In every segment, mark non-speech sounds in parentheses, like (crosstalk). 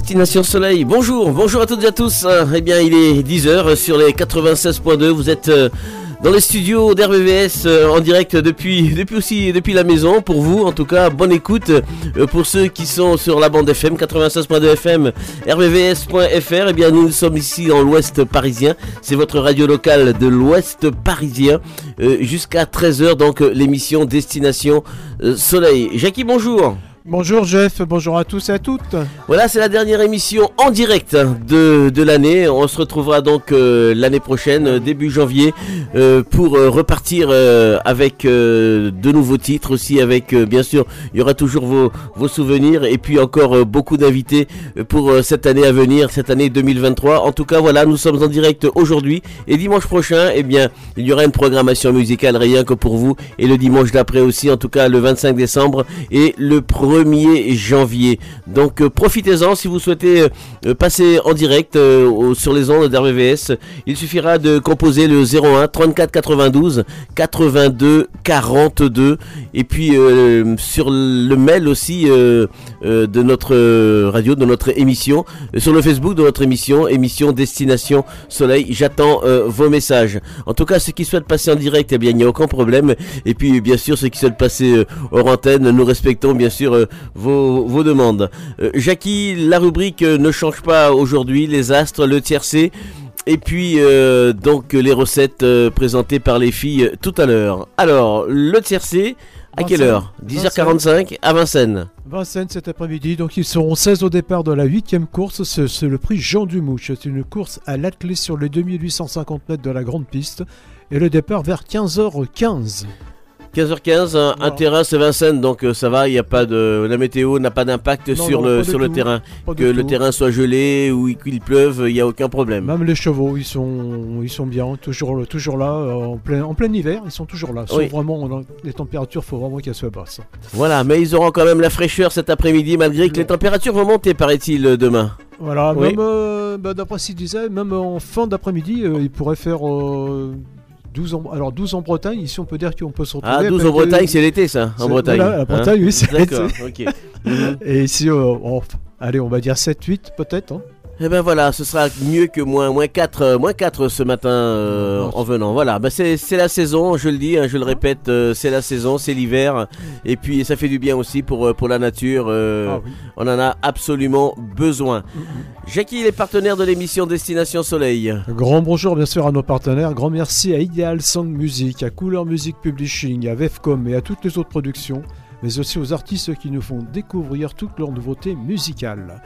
Destination Soleil, bonjour, bonjour à toutes et à tous. Eh bien, il est 10h sur les 96.2. Vous êtes euh, dans les studios d'RVVS euh, en direct depuis, depuis aussi depuis la maison. Pour vous, en tout cas, bonne écoute. Euh, pour ceux qui sont sur la bande FM 96.2 FM, rvvs.fr. Eh bien, nous sommes ici dans l'Ouest parisien. C'est votre radio locale de l'Ouest parisien jusqu'à 13h. Donc, l'émission Destination Soleil. Jackie, bonjour. Bonjour Jeff, bonjour à tous et à toutes. Voilà, c'est la dernière émission en direct de, l'année. On se retrouvera donc euh, l'année prochaine, euh, début janvier, euh, pour repartir avec de nouveaux titres aussi, avec bien sûr, il y aura toujours vos, vos souvenirs et puis encore beaucoup d'invités pour cette année à venir, cette année 2023. En tout cas, voilà, nous sommes en direct aujourd'hui et dimanche prochain, eh bien, il y aura une programmation musicale rien que pour vous et le dimanche d'après aussi, en tout cas le 25 décembre et le 1er janvier. Donc euh, profitez-en si vous souhaitez euh, passer en direct euh, sur les ondes d'RVVS. Il suffira de composer le 01 34 92 82 42 et puis sur le mail aussi de notre radio, de notre émission, sur le Facebook de notre émission, émission Destination Soleil. J'attends vos messages. En tout cas, ceux qui souhaitent passer en direct, eh bien, il n'y a aucun problème. Et puis, bien sûr, ceux qui souhaitent passer hors antenne, nous respectons bien sûr vos, demandes. Euh, Jackie, la rubrique euh, ne change pas aujourd'hui, les astres, le tiercé. Et puis euh, donc les recettes présentées par les filles tout à l'heure. Alors, le tiercé, à quelle heure? 10h45 à Vincennes. Vincennes cet après-midi, donc ils seront 16 au départ de la huitième course, c'est le prix Jean Dumouche. C'est une course à l'athlée sur les 2850 mètres de la grande piste et le départ vers 15h15. 15h15, un, terrain c'est Vincennes, donc euh, ça va, il y a pas de la météo n'a pas d'impact sur le sur le terrain. que le terrain soit gelé ou qu'il pleuve, il n'y a aucun problème. Même les chevaux, ils sont ils sont bien, toujours toujours là euh, en plein en plein hiver, ils sont toujours là. vraiment les températures, faut vraiment qu'elles soient basses. Voilà, mais ils auront quand même la fraîcheur cet après-midi malgré que les températures vont monter paraît-il demain. Voilà, même euh, bah, d'après ce qu'il disait, même en fin d'après-midi, il pourrait faire 12 en, alors 12 en Bretagne, ici on peut dire qu'on peut se retrouver. Ah, 12 en Bretagne, c'est l'été ça, en Bretagne. Voilà, la Bretagne, oui, c'est l'été. ok. (laughs) Et ici, euh, allez, on va dire 7-8 peut-être. Hein. Eh ben voilà, ce sera mieux que moins, moins 4, euh, moins 4 ce matin euh, en venant. Voilà, ben c'est, la saison, je le dis, hein, je le répète, euh, c'est la saison, c'est l'hiver. Et puis ça fait du bien aussi pour, pour la nature. Ah on en a absolument besoin. Jackie, les partenaires de l'émission Destination Soleil. Grand bonjour bien sûr à nos partenaires. Grand merci à Ideal Song Music, à Couleur Music Publishing, à Vefcom et à toutes les autres productions, mais aussi aux artistes qui nous font découvrir toutes leurs nouveautés musicales.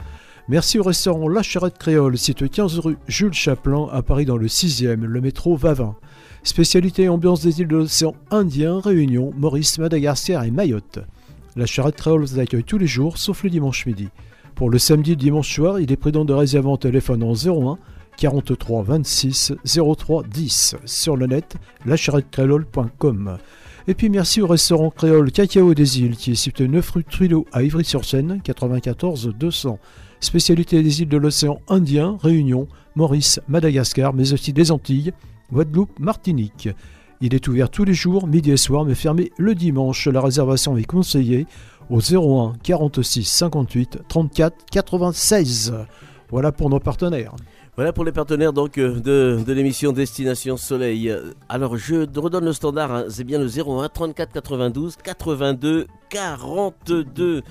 Merci au restaurant La Charrette Créole, site 15 rue Jules Chaplin, à Paris dans le 6e, le métro Vavin. Spécialité ambiance des îles de l'océan Indien, Réunion, Maurice, Madagascar et Mayotte. La Charrette Créole vous accueille tous les jours, sauf le dimanche midi. Pour le samedi et dimanche soir, il est prudent de réserver en téléphone en 01 43 26 03 10 sur le net lacharrettecréole.com. Et puis merci au restaurant créole Cacao des Îles qui est situé 9 rue Trudeau à Ivry-sur-Seine, 94 200 spécialité des îles de l'océan Indien, Réunion, Maurice, Madagascar, mais aussi des Antilles, Guadeloupe, Martinique. Il est ouvert tous les jours, midi et soir, mais fermé le dimanche. La réservation est conseillée au 01 46 58 34 96. Voilà pour nos partenaires. Voilà pour les partenaires donc euh, de, l'émission Destination Soleil. Alors je redonne le standard, hein. c'est bien le 01 34 92 82 42.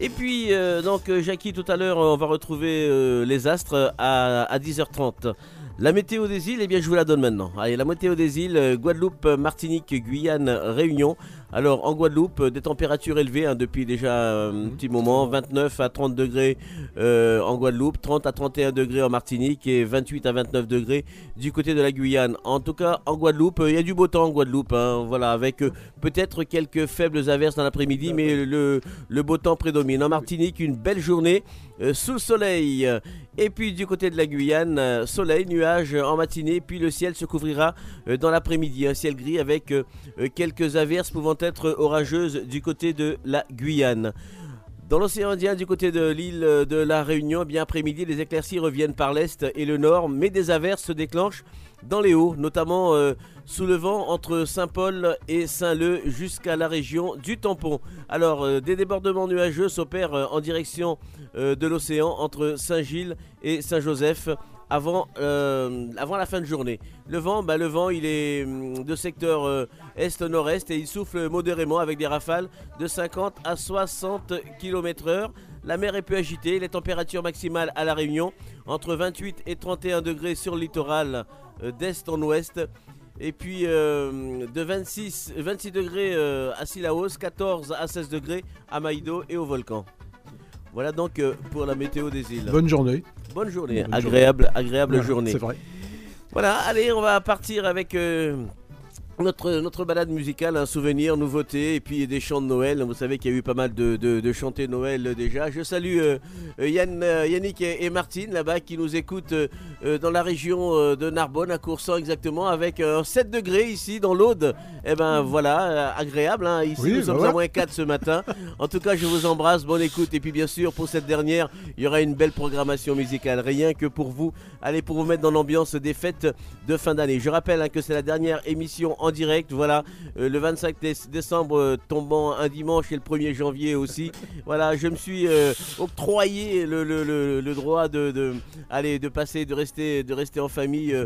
Et puis euh, donc Jackie tout à l'heure on va retrouver euh, les astres à, à 10h30. La météo des îles, eh bien je vous la donne maintenant. Allez, la météo des îles, Guadeloupe, Martinique, Guyane, Réunion. Alors en Guadeloupe, des températures élevées hein, depuis déjà un mhm. petit moment, 29 à 30 degrés euh, en Guadeloupe, 30 à 31 degrés en Martinique et 28 à 29 degrés du côté de la Guyane. En tout cas, en Guadeloupe, il y a du beau temps en Guadeloupe, hein, voilà, avec euh, peut-être quelques faibles averses dans l'après-midi, mais le, le, beau temps prédomine. En Martinique, une belle journée euh, sous le soleil. Et puis du côté de la Guyane, soleil, nuages en matinée, puis le ciel se couvrira dans l'après-midi, un ciel gris avec quelques averses pouvant être orageuse du côté de la Guyane. Dans l'océan Indien, du côté de l'île de la Réunion, bien après-midi, les éclaircies reviennent par l'est et le nord, mais des averses se déclenchent dans les hauts, notamment euh, sous le vent entre Saint-Paul et Saint-Leu jusqu'à la région du Tampon. Alors, euh, des débordements nuageux s'opèrent euh, en direction de l'océan entre Saint-Gilles et Saint-Joseph avant, euh, avant la fin de journée. Le vent, bah, le vent il est hum, de secteur euh, est-nord-est et il souffle modérément avec des rafales de 50 à 60 km/h. La mer est peu agitée, les températures maximales à La Réunion entre 28 et 31 degrés sur le littoral euh, d'est en ouest. Et puis de 26, 26 degrés à Silaos, 14 à 16 degrés à Maïdo et au volcan. Voilà donc pour la météo des îles. Bonne journée. Bonne journée, agréable, agréable journée. C'est vrai. Voilà, allez, on va partir avec euh, notre, notre balade musicale, un souvenir, nouveauté, et puis des chants de Noël. Vous savez qu'il y a eu pas mal de, de, de Noël déjà. Je salue euh, euh, Yann, Yannick et, Martine là-bas qui nous écoutent dans la région de Narbonne, à Coursan exactement, avec 7 degrés ici dans l'Aude. Et eh ben voilà, agréable. Hein. Ici nous sommes bah à moins 4 ce matin. En tout cas, je vous embrasse, bonne écoute. Et puis bien sûr, pour cette dernière, il y aura une belle programmation musicale. Rien que pour vous, allez pour vous mettre dans l'ambiance des fêtes de fin d'année. Je rappelle hein, que c'est la dernière émission en direct. Voilà, euh, le 25 décembre euh, tombant un dimanche et le 1er janvier aussi. Voilà, je me suis euh, octroyé le, droit de, de, de passer, de rester, de rester en famille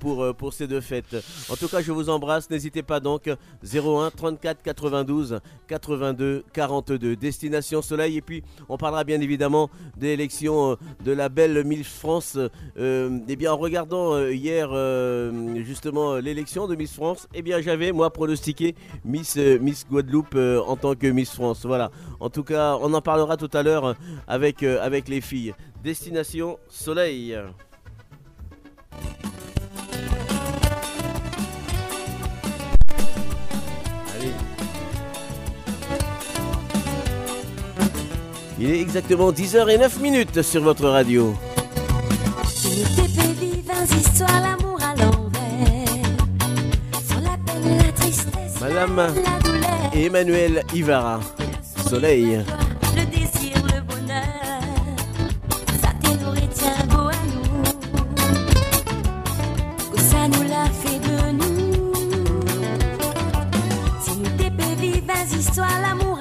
pour, pour ces deux fêtes. En tout cas, je vous embrasse. N'hésitez pas donc 01 34 92 82 42. Destination Soleil. Et puis, on parlera bien évidemment des élections de la belle Miss France. et bien, en regardant hier justement l'élection de Miss France, eh bien j'avais moi pronostiqué Miss, euh, Miss Guadeloupe euh, en tant que Miss France. Voilà. En tout cas, on en parlera tout à l'heure avec, euh, avec les filles. Destination Soleil. Il est exactement 10h09 minutes sur votre radio la tristesse, Madame la douleur, Emmanuel Ivara, Soleil. Le désir, le bonheur, ça t'énourrit, tiens beau à nous. Que ça nous l'a fait de nous. Si nous t'épais vivre, vas-y, l'amour.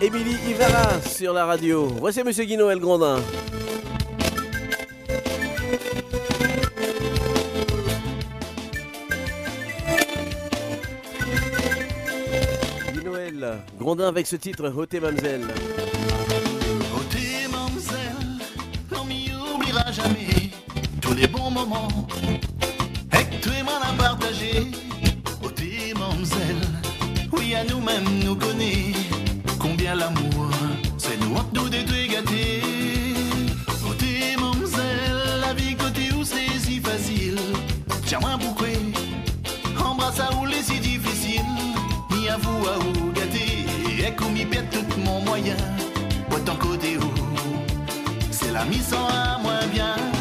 Émilie Ivara sur la radio. Voici Monsieur Guino El Grondin. Noël, Grondin avec ce titre, Hôté Mamselle. Hôté Mamselle, on m'y oubliera jamais tous les bons moments. Avec toi, m'en a partagé. Hôté Mamselle, oui, à nous-mêmes nous connaît. Tout est gâté, côté moussel, la vie côté où c'est si facile. Tiens-moi un bouquet, embrasse à où les si difficiles. Ni à vous à où gâter, écoute-moi bien tout mon moyen, boitant côté où, c'est la mi-sans à moins bien.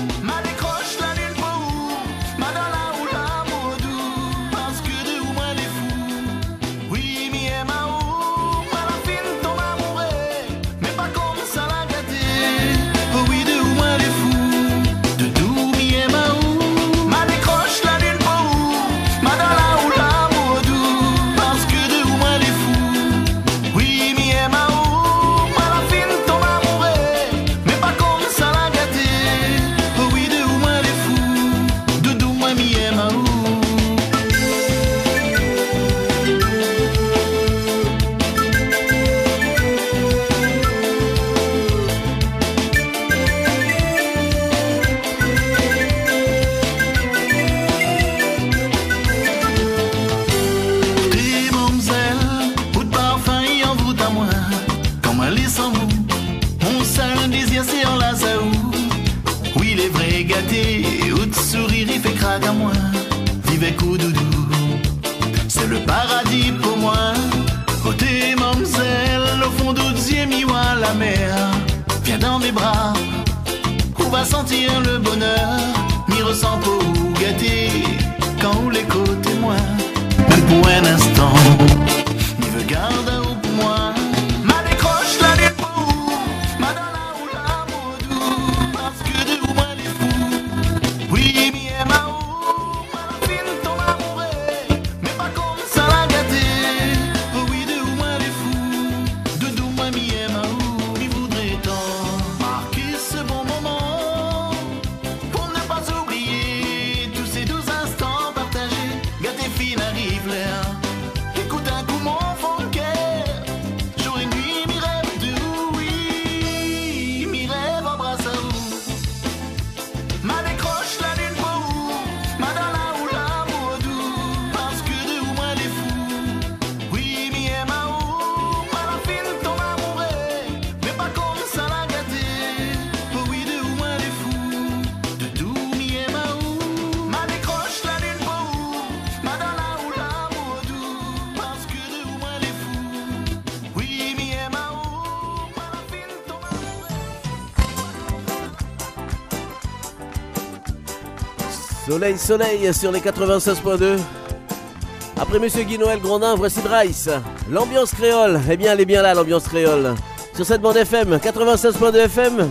Soleil, soleil sur les 96.2. Après Monsieur Guy Noël Grondin, voici Drice. L'ambiance créole. Eh bien, elle est bien là, l'ambiance créole. Sur cette bande FM, 96.2 FM,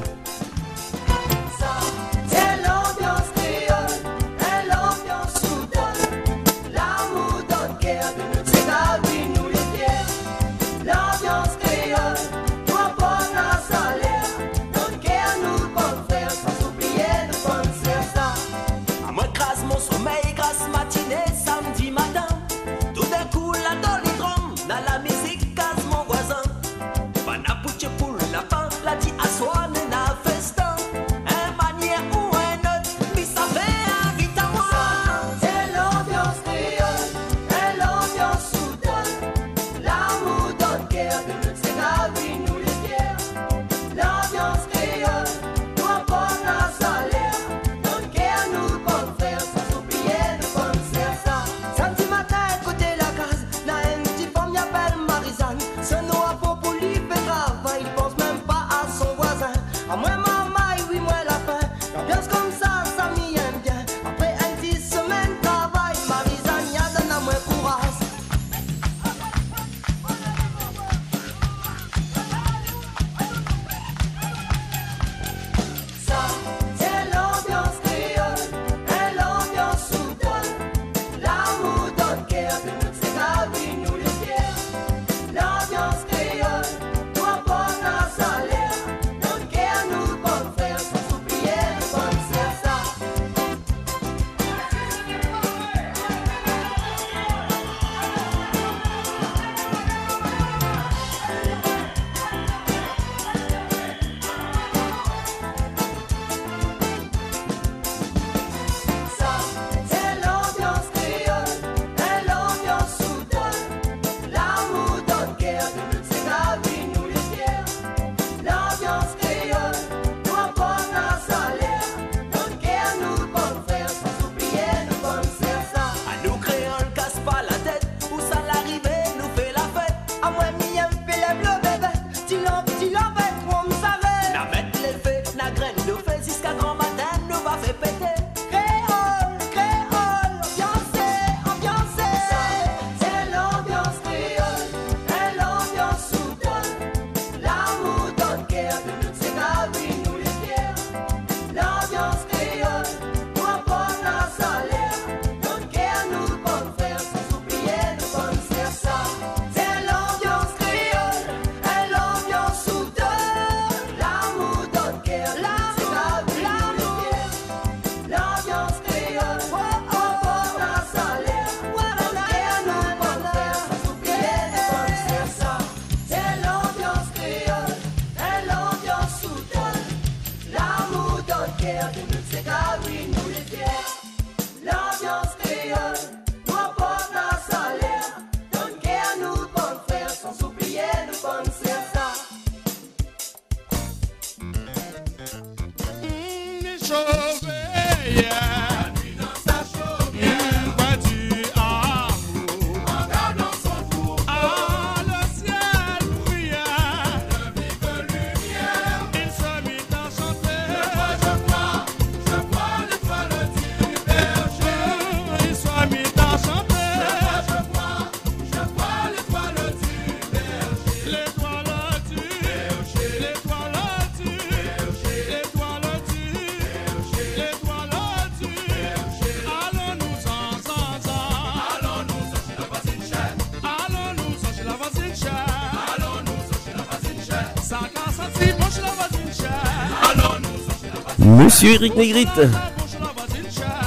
Monsieur Eric Negrite.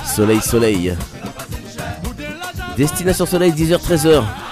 Soleil, soleil. Destination soleil, 10h, 13h.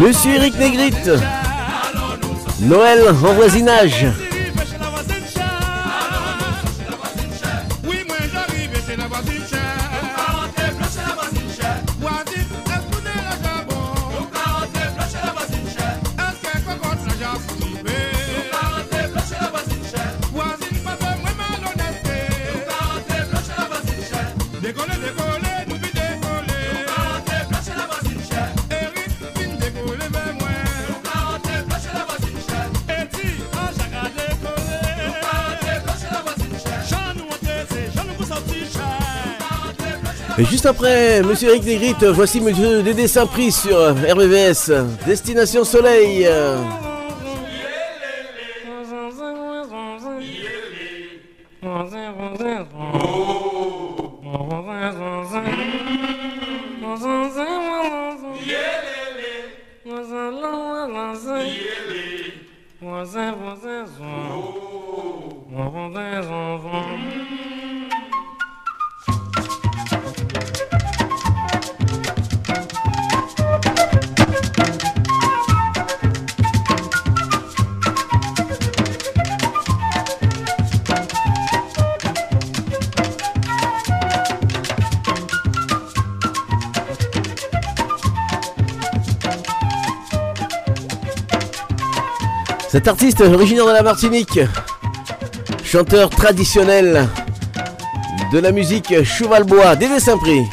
Monsieur Eric Negrite. Noël en voisinage. Monsieur Eric Negrite, voici Monsieur Dédé Saint-Prix sur RBVS, Destination Soleil. artiste originaire de la Martinique, chanteur traditionnel de la musique Chevalbois, Dédé Saint-Prix.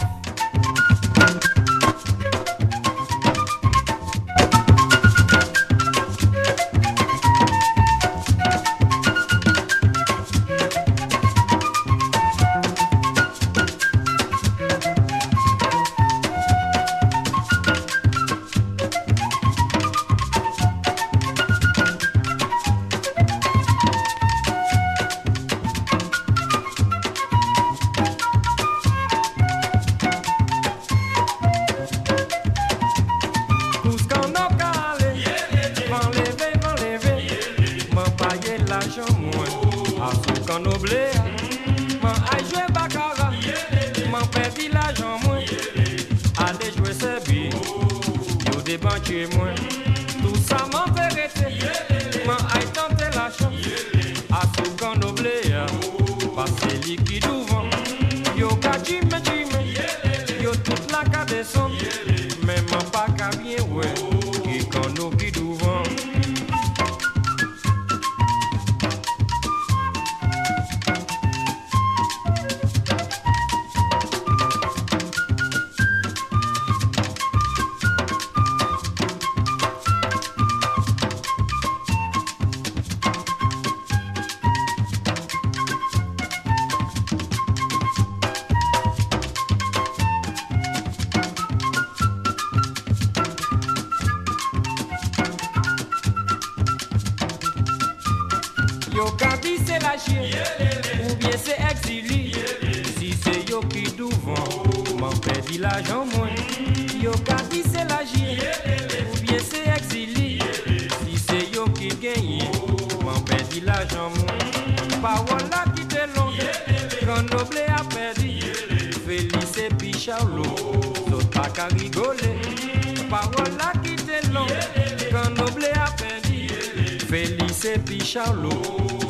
Charlot,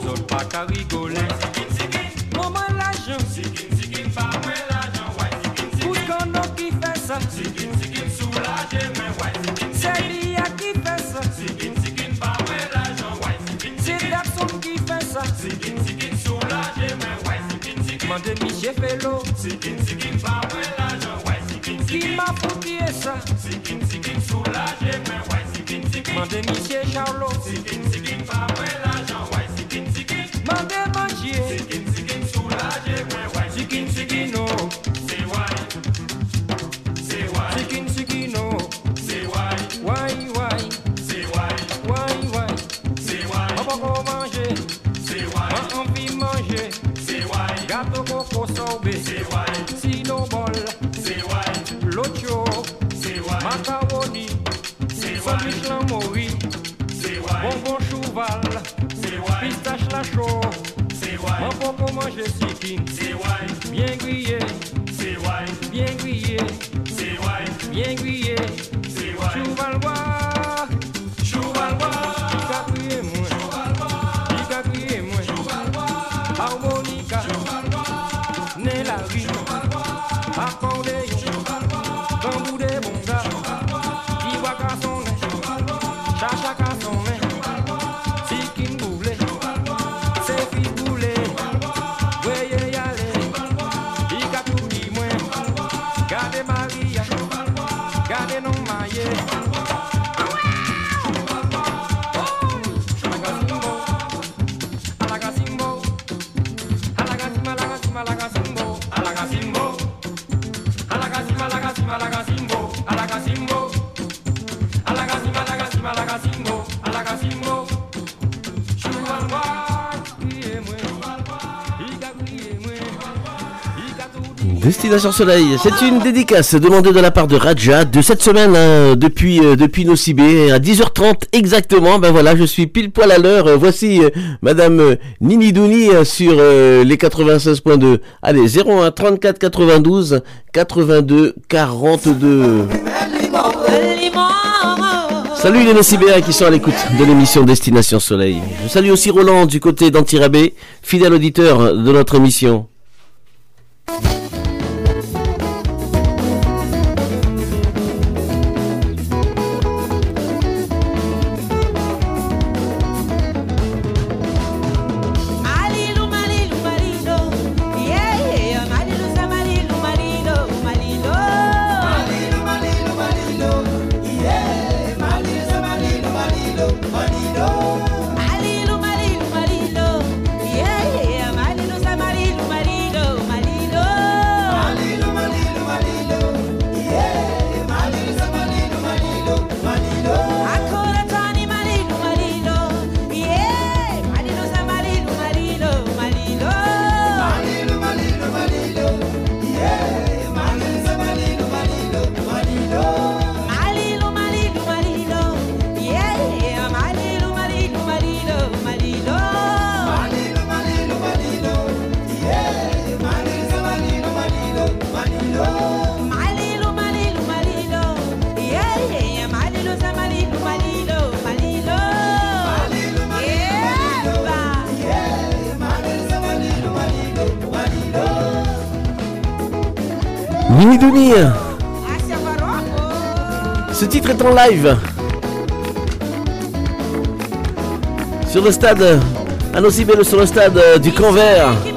zot pa ka rigole Mouman la jan, kout kono ki fè sa Se li a ki fè sa, se dap ma pou ki Charlot, Sikin, sikin, C'est why. Sinobol. C'est why. L'autre chose. C'est why. Macaroni. C'est why. Sapiche l'amourie. C'est why. Bonbon chouval. C'est why. Pistache la chaud. C'est why. Mon pot pour manger si fin. Destination Soleil. C'est une dédicace demandée de la part de Raja de cette semaine hein, depuis euh, à 10h30 exactement. Ben voilà, je suis pile poil à l'heure. Voici euh, madame euh, Nini Douni euh, sur les 96.2. Allez, 01 34 92 82 42. Salut les Nocibéens qui sont à l'écoute de l'émission Destination Soleil. Je salue aussi Roland du côté d'Antirabé, fidèle auditeur de notre émission. en live sur le stade, à nos sur le stade euh, du Canvert.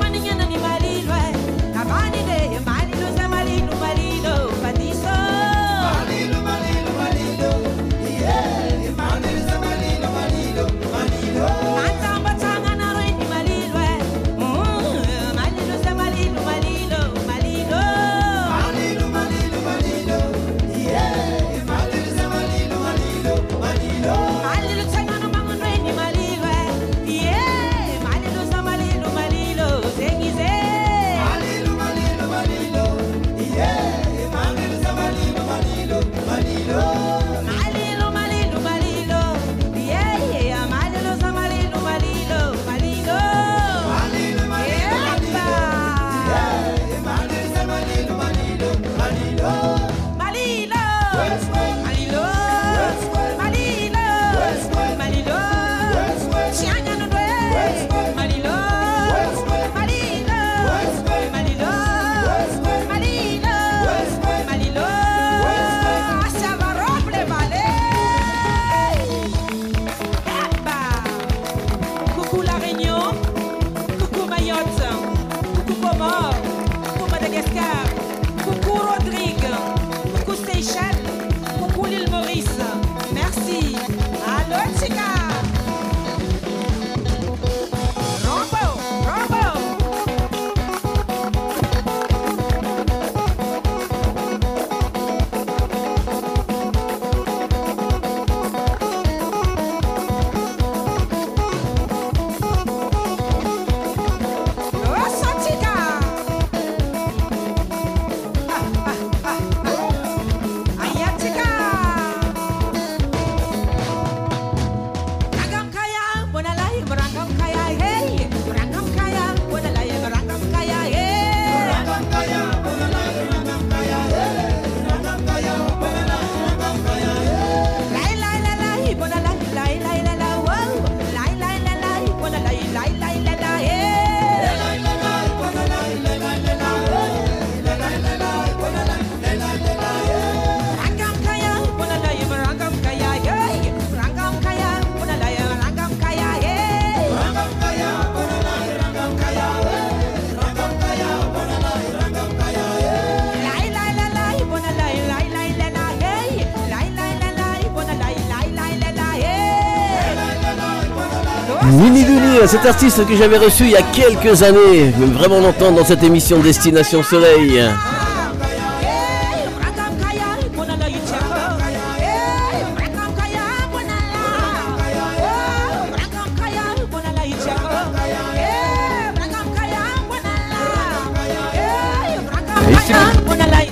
cet artiste que j'avais reçu il y a quelques années, vraiment l'entendre dans cette émission Destination Soleil.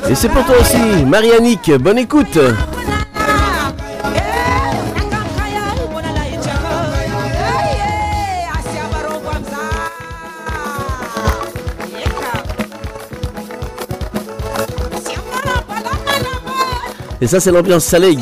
Et c'est pour toi aussi, Marianique, bonne écoute Et ça, c'est l'ambiance Saleg.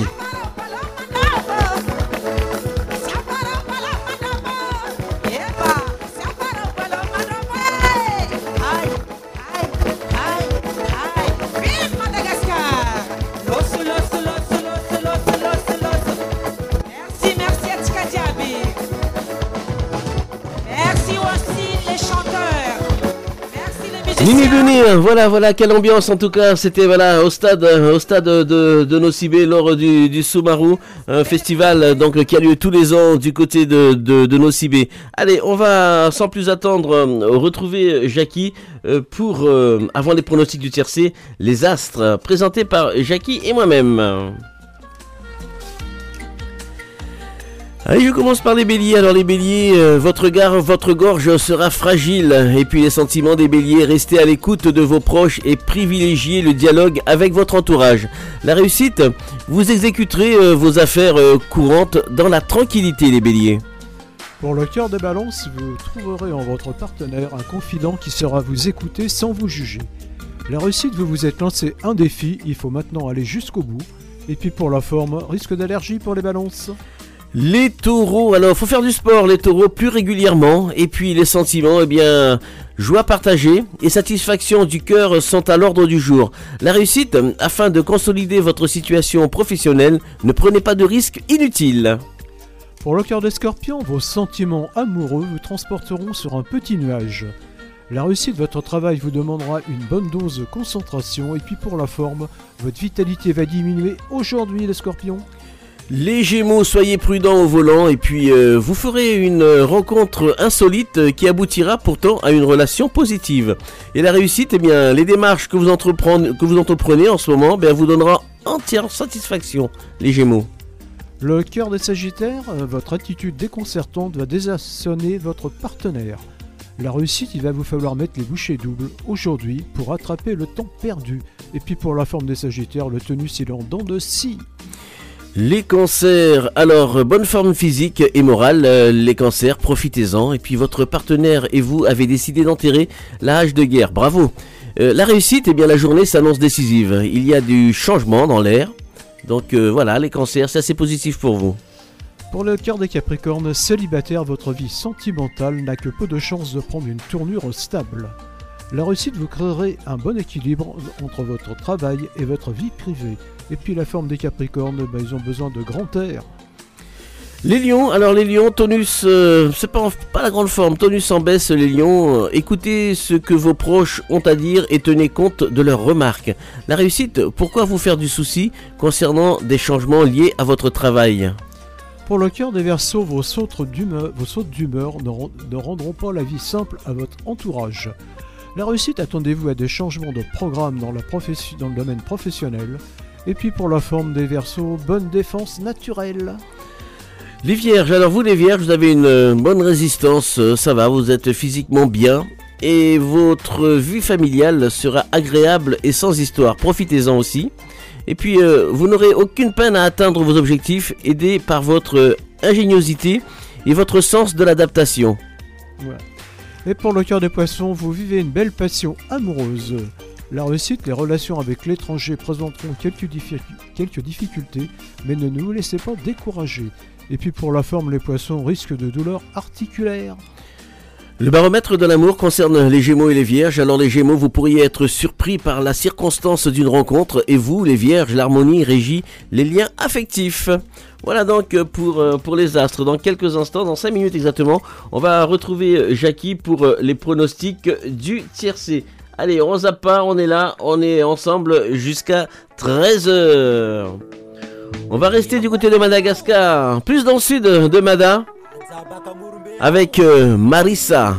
Mimi. Bunir, voilà, voilà, quelle ambiance en tout cas. C'était voilà au stade, de, de Nocibé lors du, du Sumaru, un festival donc qui a lieu tous les ans du côté de, de, de. Allez, on va sans plus attendre euh, retrouver Jackie euh, pour euh, avant les pronostics du tiercé, les astres présentés par Jackie et moi-même. Allez, je commence par les béliers. Alors les béliers, euh, votre gare, votre gorge sera fragile. Et puis les sentiments des béliers, restez à l'écoute de vos proches et privilégiez le dialogue avec votre entourage. La réussite, vous exécuterez euh, vos affaires euh, courantes dans la tranquillité les béliers. Pour le cœur des balances, vous trouverez en votre partenaire un confident qui saura vous écouter sans vous juger. La réussite, vous vous êtes lancé un défi, il faut maintenant aller jusqu'au bout. Et puis pour la forme, risque d'allergie pour les balances. Les taureaux, alors faut faire du sport les taureaux plus régulièrement. Et puis les sentiments, eh bien, joie partagée et satisfaction du cœur sont à l'ordre du jour. La réussite, afin de consolider votre situation professionnelle, ne prenez pas de risques inutiles. Pour le cœur des scorpions, vos sentiments amoureux vous transporteront sur un petit nuage. La réussite de votre travail vous demandera une bonne dose de concentration et puis pour la forme, votre vitalité va diminuer aujourd'hui les scorpions. Les Gémeaux, soyez prudents au volant et puis euh, vous ferez une rencontre insolite qui aboutira pourtant à une relation positive. Et la réussite, eh bien, les démarches que vous, entreprenez, en ce moment, eh bien, vous donnera entière satisfaction, les Gémeaux. Le cœur des sagittaires, euh, votre attitude déconcertante va désarçonner votre partenaire. La réussite, il va vous falloir mettre les bouchées doubles aujourd'hui pour rattraper le temps perdu. Et puis pour la forme des sagittaires, le tenus il en de scie. Les cancers, alors bonne forme physique et morale, euh, les cancers, profitez-en. Et puis votre partenaire et vous avez décidé d'enterrer la hache de guerre, bravo. Euh, la réussite, eh bien la journée s'annonce décisive. Il y a du changement dans l'air. Donc euh, voilà, les cancers, c'est assez positif pour vous. Pour le cœur des capricornes, célibataire, votre vie sentimentale n'a que peu de chances de prendre une tournure stable. La réussite vous créerez un bon équilibre entre votre travail et votre vie privée. Et puis la forme des capricornes, ben, ils ont besoin de grand air. Les lions, alors les lions, tonus, euh, c'est pas, en- pas la grande forme, tonus en baisse les lions, Euh, écoutez ce que vos proches ont à dire et tenez compte de leurs remarques. La réussite, pourquoi vous faire du souci concernant des changements liés à votre travail? Pour le cœur des versos, vos sautes d'humeur, vos sautes d'humeur ne, ne rendront pas la vie simple à votre entourage. La réussite, attendez-vous à des changements de programme dans, la profession- dans le domaine professionnel. Et puis pour la forme des versos, bonne défense naturelle. Les vierges, alors vous les vierges, vous avez une euh, bonne résistance, euh, ça va, vous êtes physiquement bien et votre vie familiale sera agréable et sans histoire. Profitez-en aussi. Et puis, euh, vous n'aurez aucune peine à atteindre vos objectifs, aidés par votre ingéniosité et votre sens de l'adaptation. Et pour le cœur des poissons, vous vivez une belle passion amoureuse. La réussite, les relations avec l'étranger présenteront quelques, diffi- quelques difficultés, mais ne nous laissez pas décourager. Et puis pour la forme, les poissons risquent de douleurs articulaires. Le baromètre de l'amour concerne les Gémeaux et les Vierges. Alors les Gémeaux, vous pourriez être surpris par la circonstance d'une rencontre et vous, les Vierges, l'harmonie régit les liens affectifs. Voilà donc pour, euh, pour les astres. Dans quelques instants, dans 5 minutes exactement, on va retrouver Jackie pour euh, les pronostics du tiercé. Allez, on zappe on est là, on est ensemble jusqu'à 13h. On va rester du côté de Madagascar, plus dans le sud de Mada, avec euh, Marissa.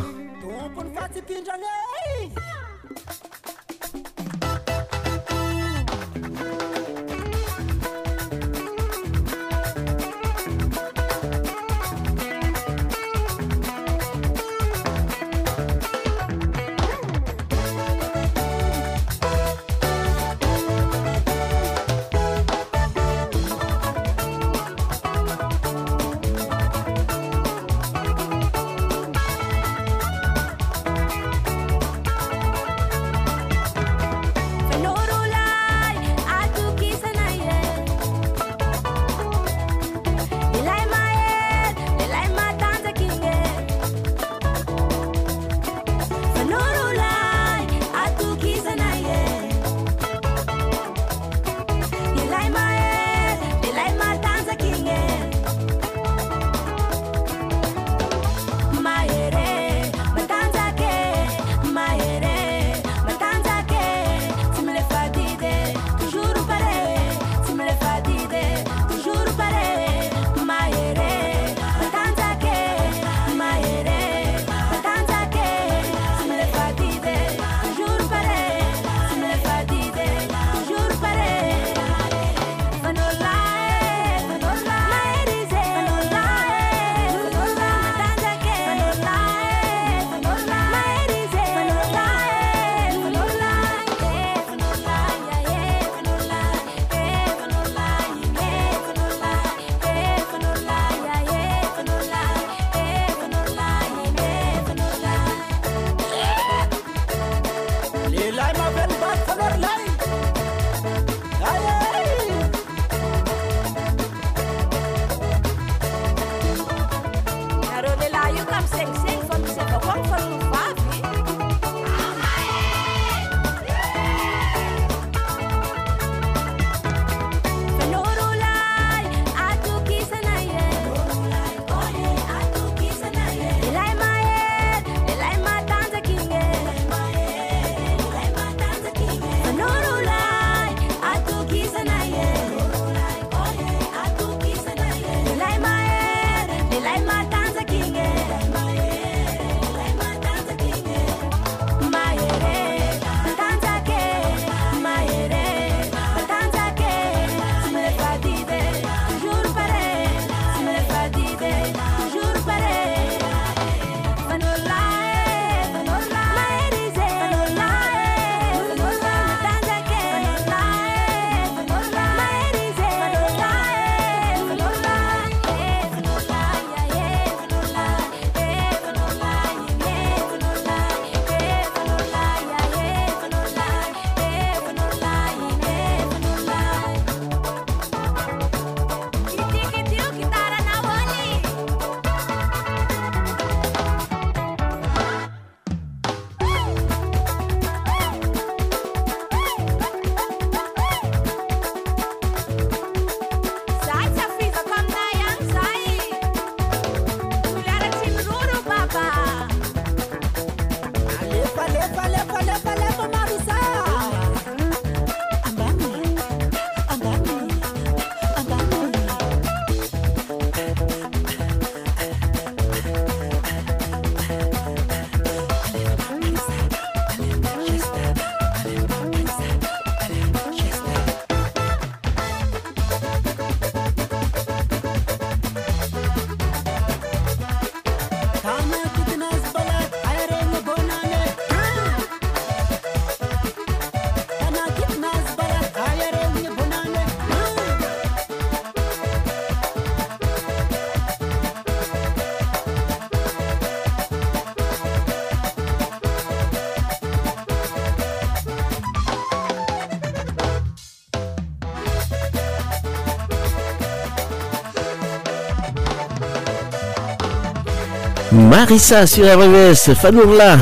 Marissa sur RMS, Fanourla.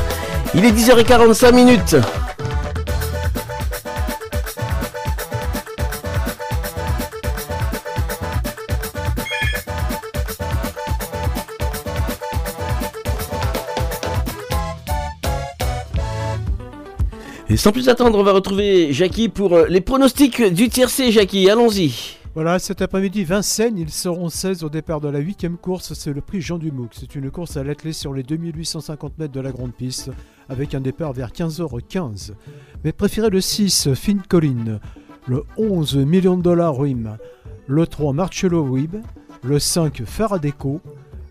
Il est 10h45 minutes. Et sans plus attendre, on va retrouver Jackie pour euh, les pronostics du tiercé. Jackie, allons-y. Voilà, cet après-midi, Vincennes, ils seront 16 au départ de la huitième course, c'est le prix Jean Dumouc. C'est une course à l'attelé sur les 2850 mètres de la grande piste, avec un départ vers 15h15. Mais préférez le 6, Finn Collin, le 11, Million de dollars Rim, le 3, Marcello Wib, le 5, Faradeco,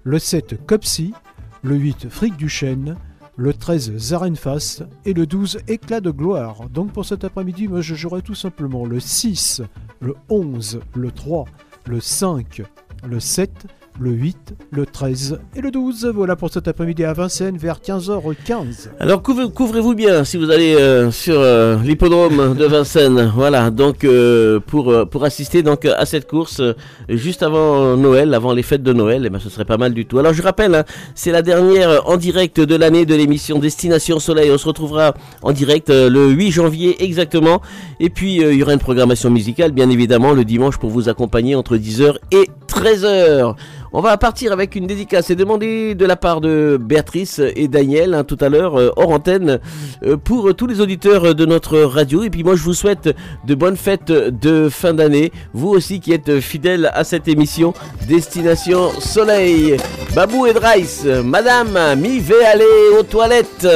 le 7, Copsy, le 8, Fric Duchesne, le 13, Zarenfast et le 12, Éclat de gloire. Donc pour cet après-midi, moi je jouerai tout simplement le 6, le 11, le 3, le 5, le 7, le 8, le 13 et le 12. Voilà pour cet après-midi à Vincennes vers 15h15. Alors couvrez- couvrez-vous bien si vous allez euh, sur euh, l'hippodrome de Vincennes. (laughs) Voilà, donc euh, pour, assister donc à cette course juste avant Noël, avant les fêtes de Noël, eh ben, ce serait pas mal du tout. Alors je rappelle, hein, c'est la dernière en direct de l'année de l'émission Destination Soleil. On se retrouvera en direct le 8 janvier exactement. Et puis il y aura une programmation musicale bien évidemment le dimanche pour vous accompagner entre 10h et 13h. On va partir avec une dédicace. C'est demandé de la part de Béatrice et Daniel hein, tout à l'heure euh, hors antenne euh, pour tous les auditeurs de notre radio. Et puis moi je vous souhaite de bonnes fêtes de fin d'année. Vous aussi qui êtes fidèles à cette émission Destination Soleil. Babou et Drice, Madame, m'y vais aller aux toilettes.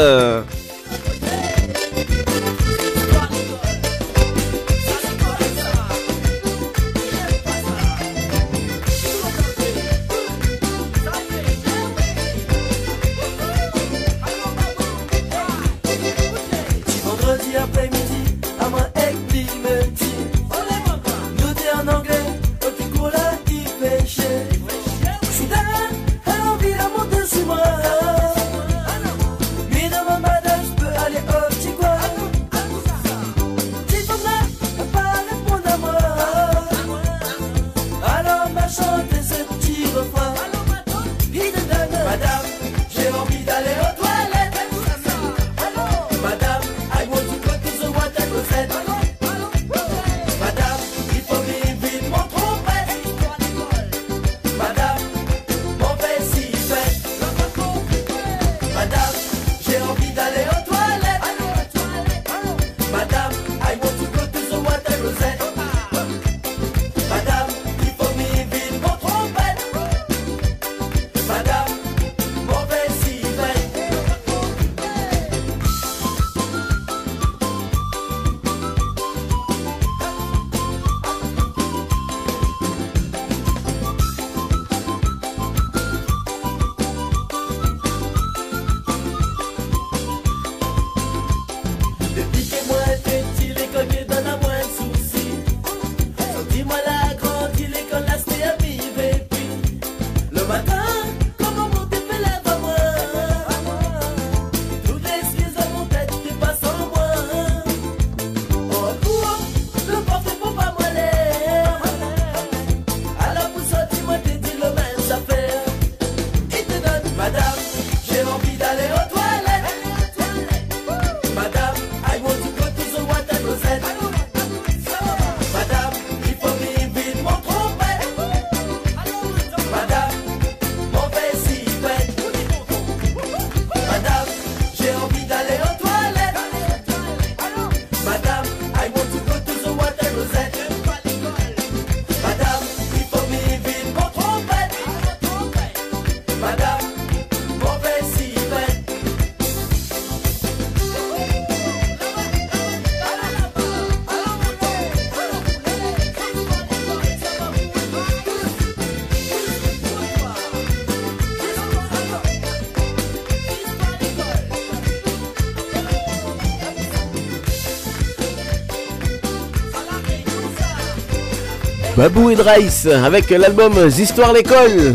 Babou et Drice avec l'album Histoires l'école.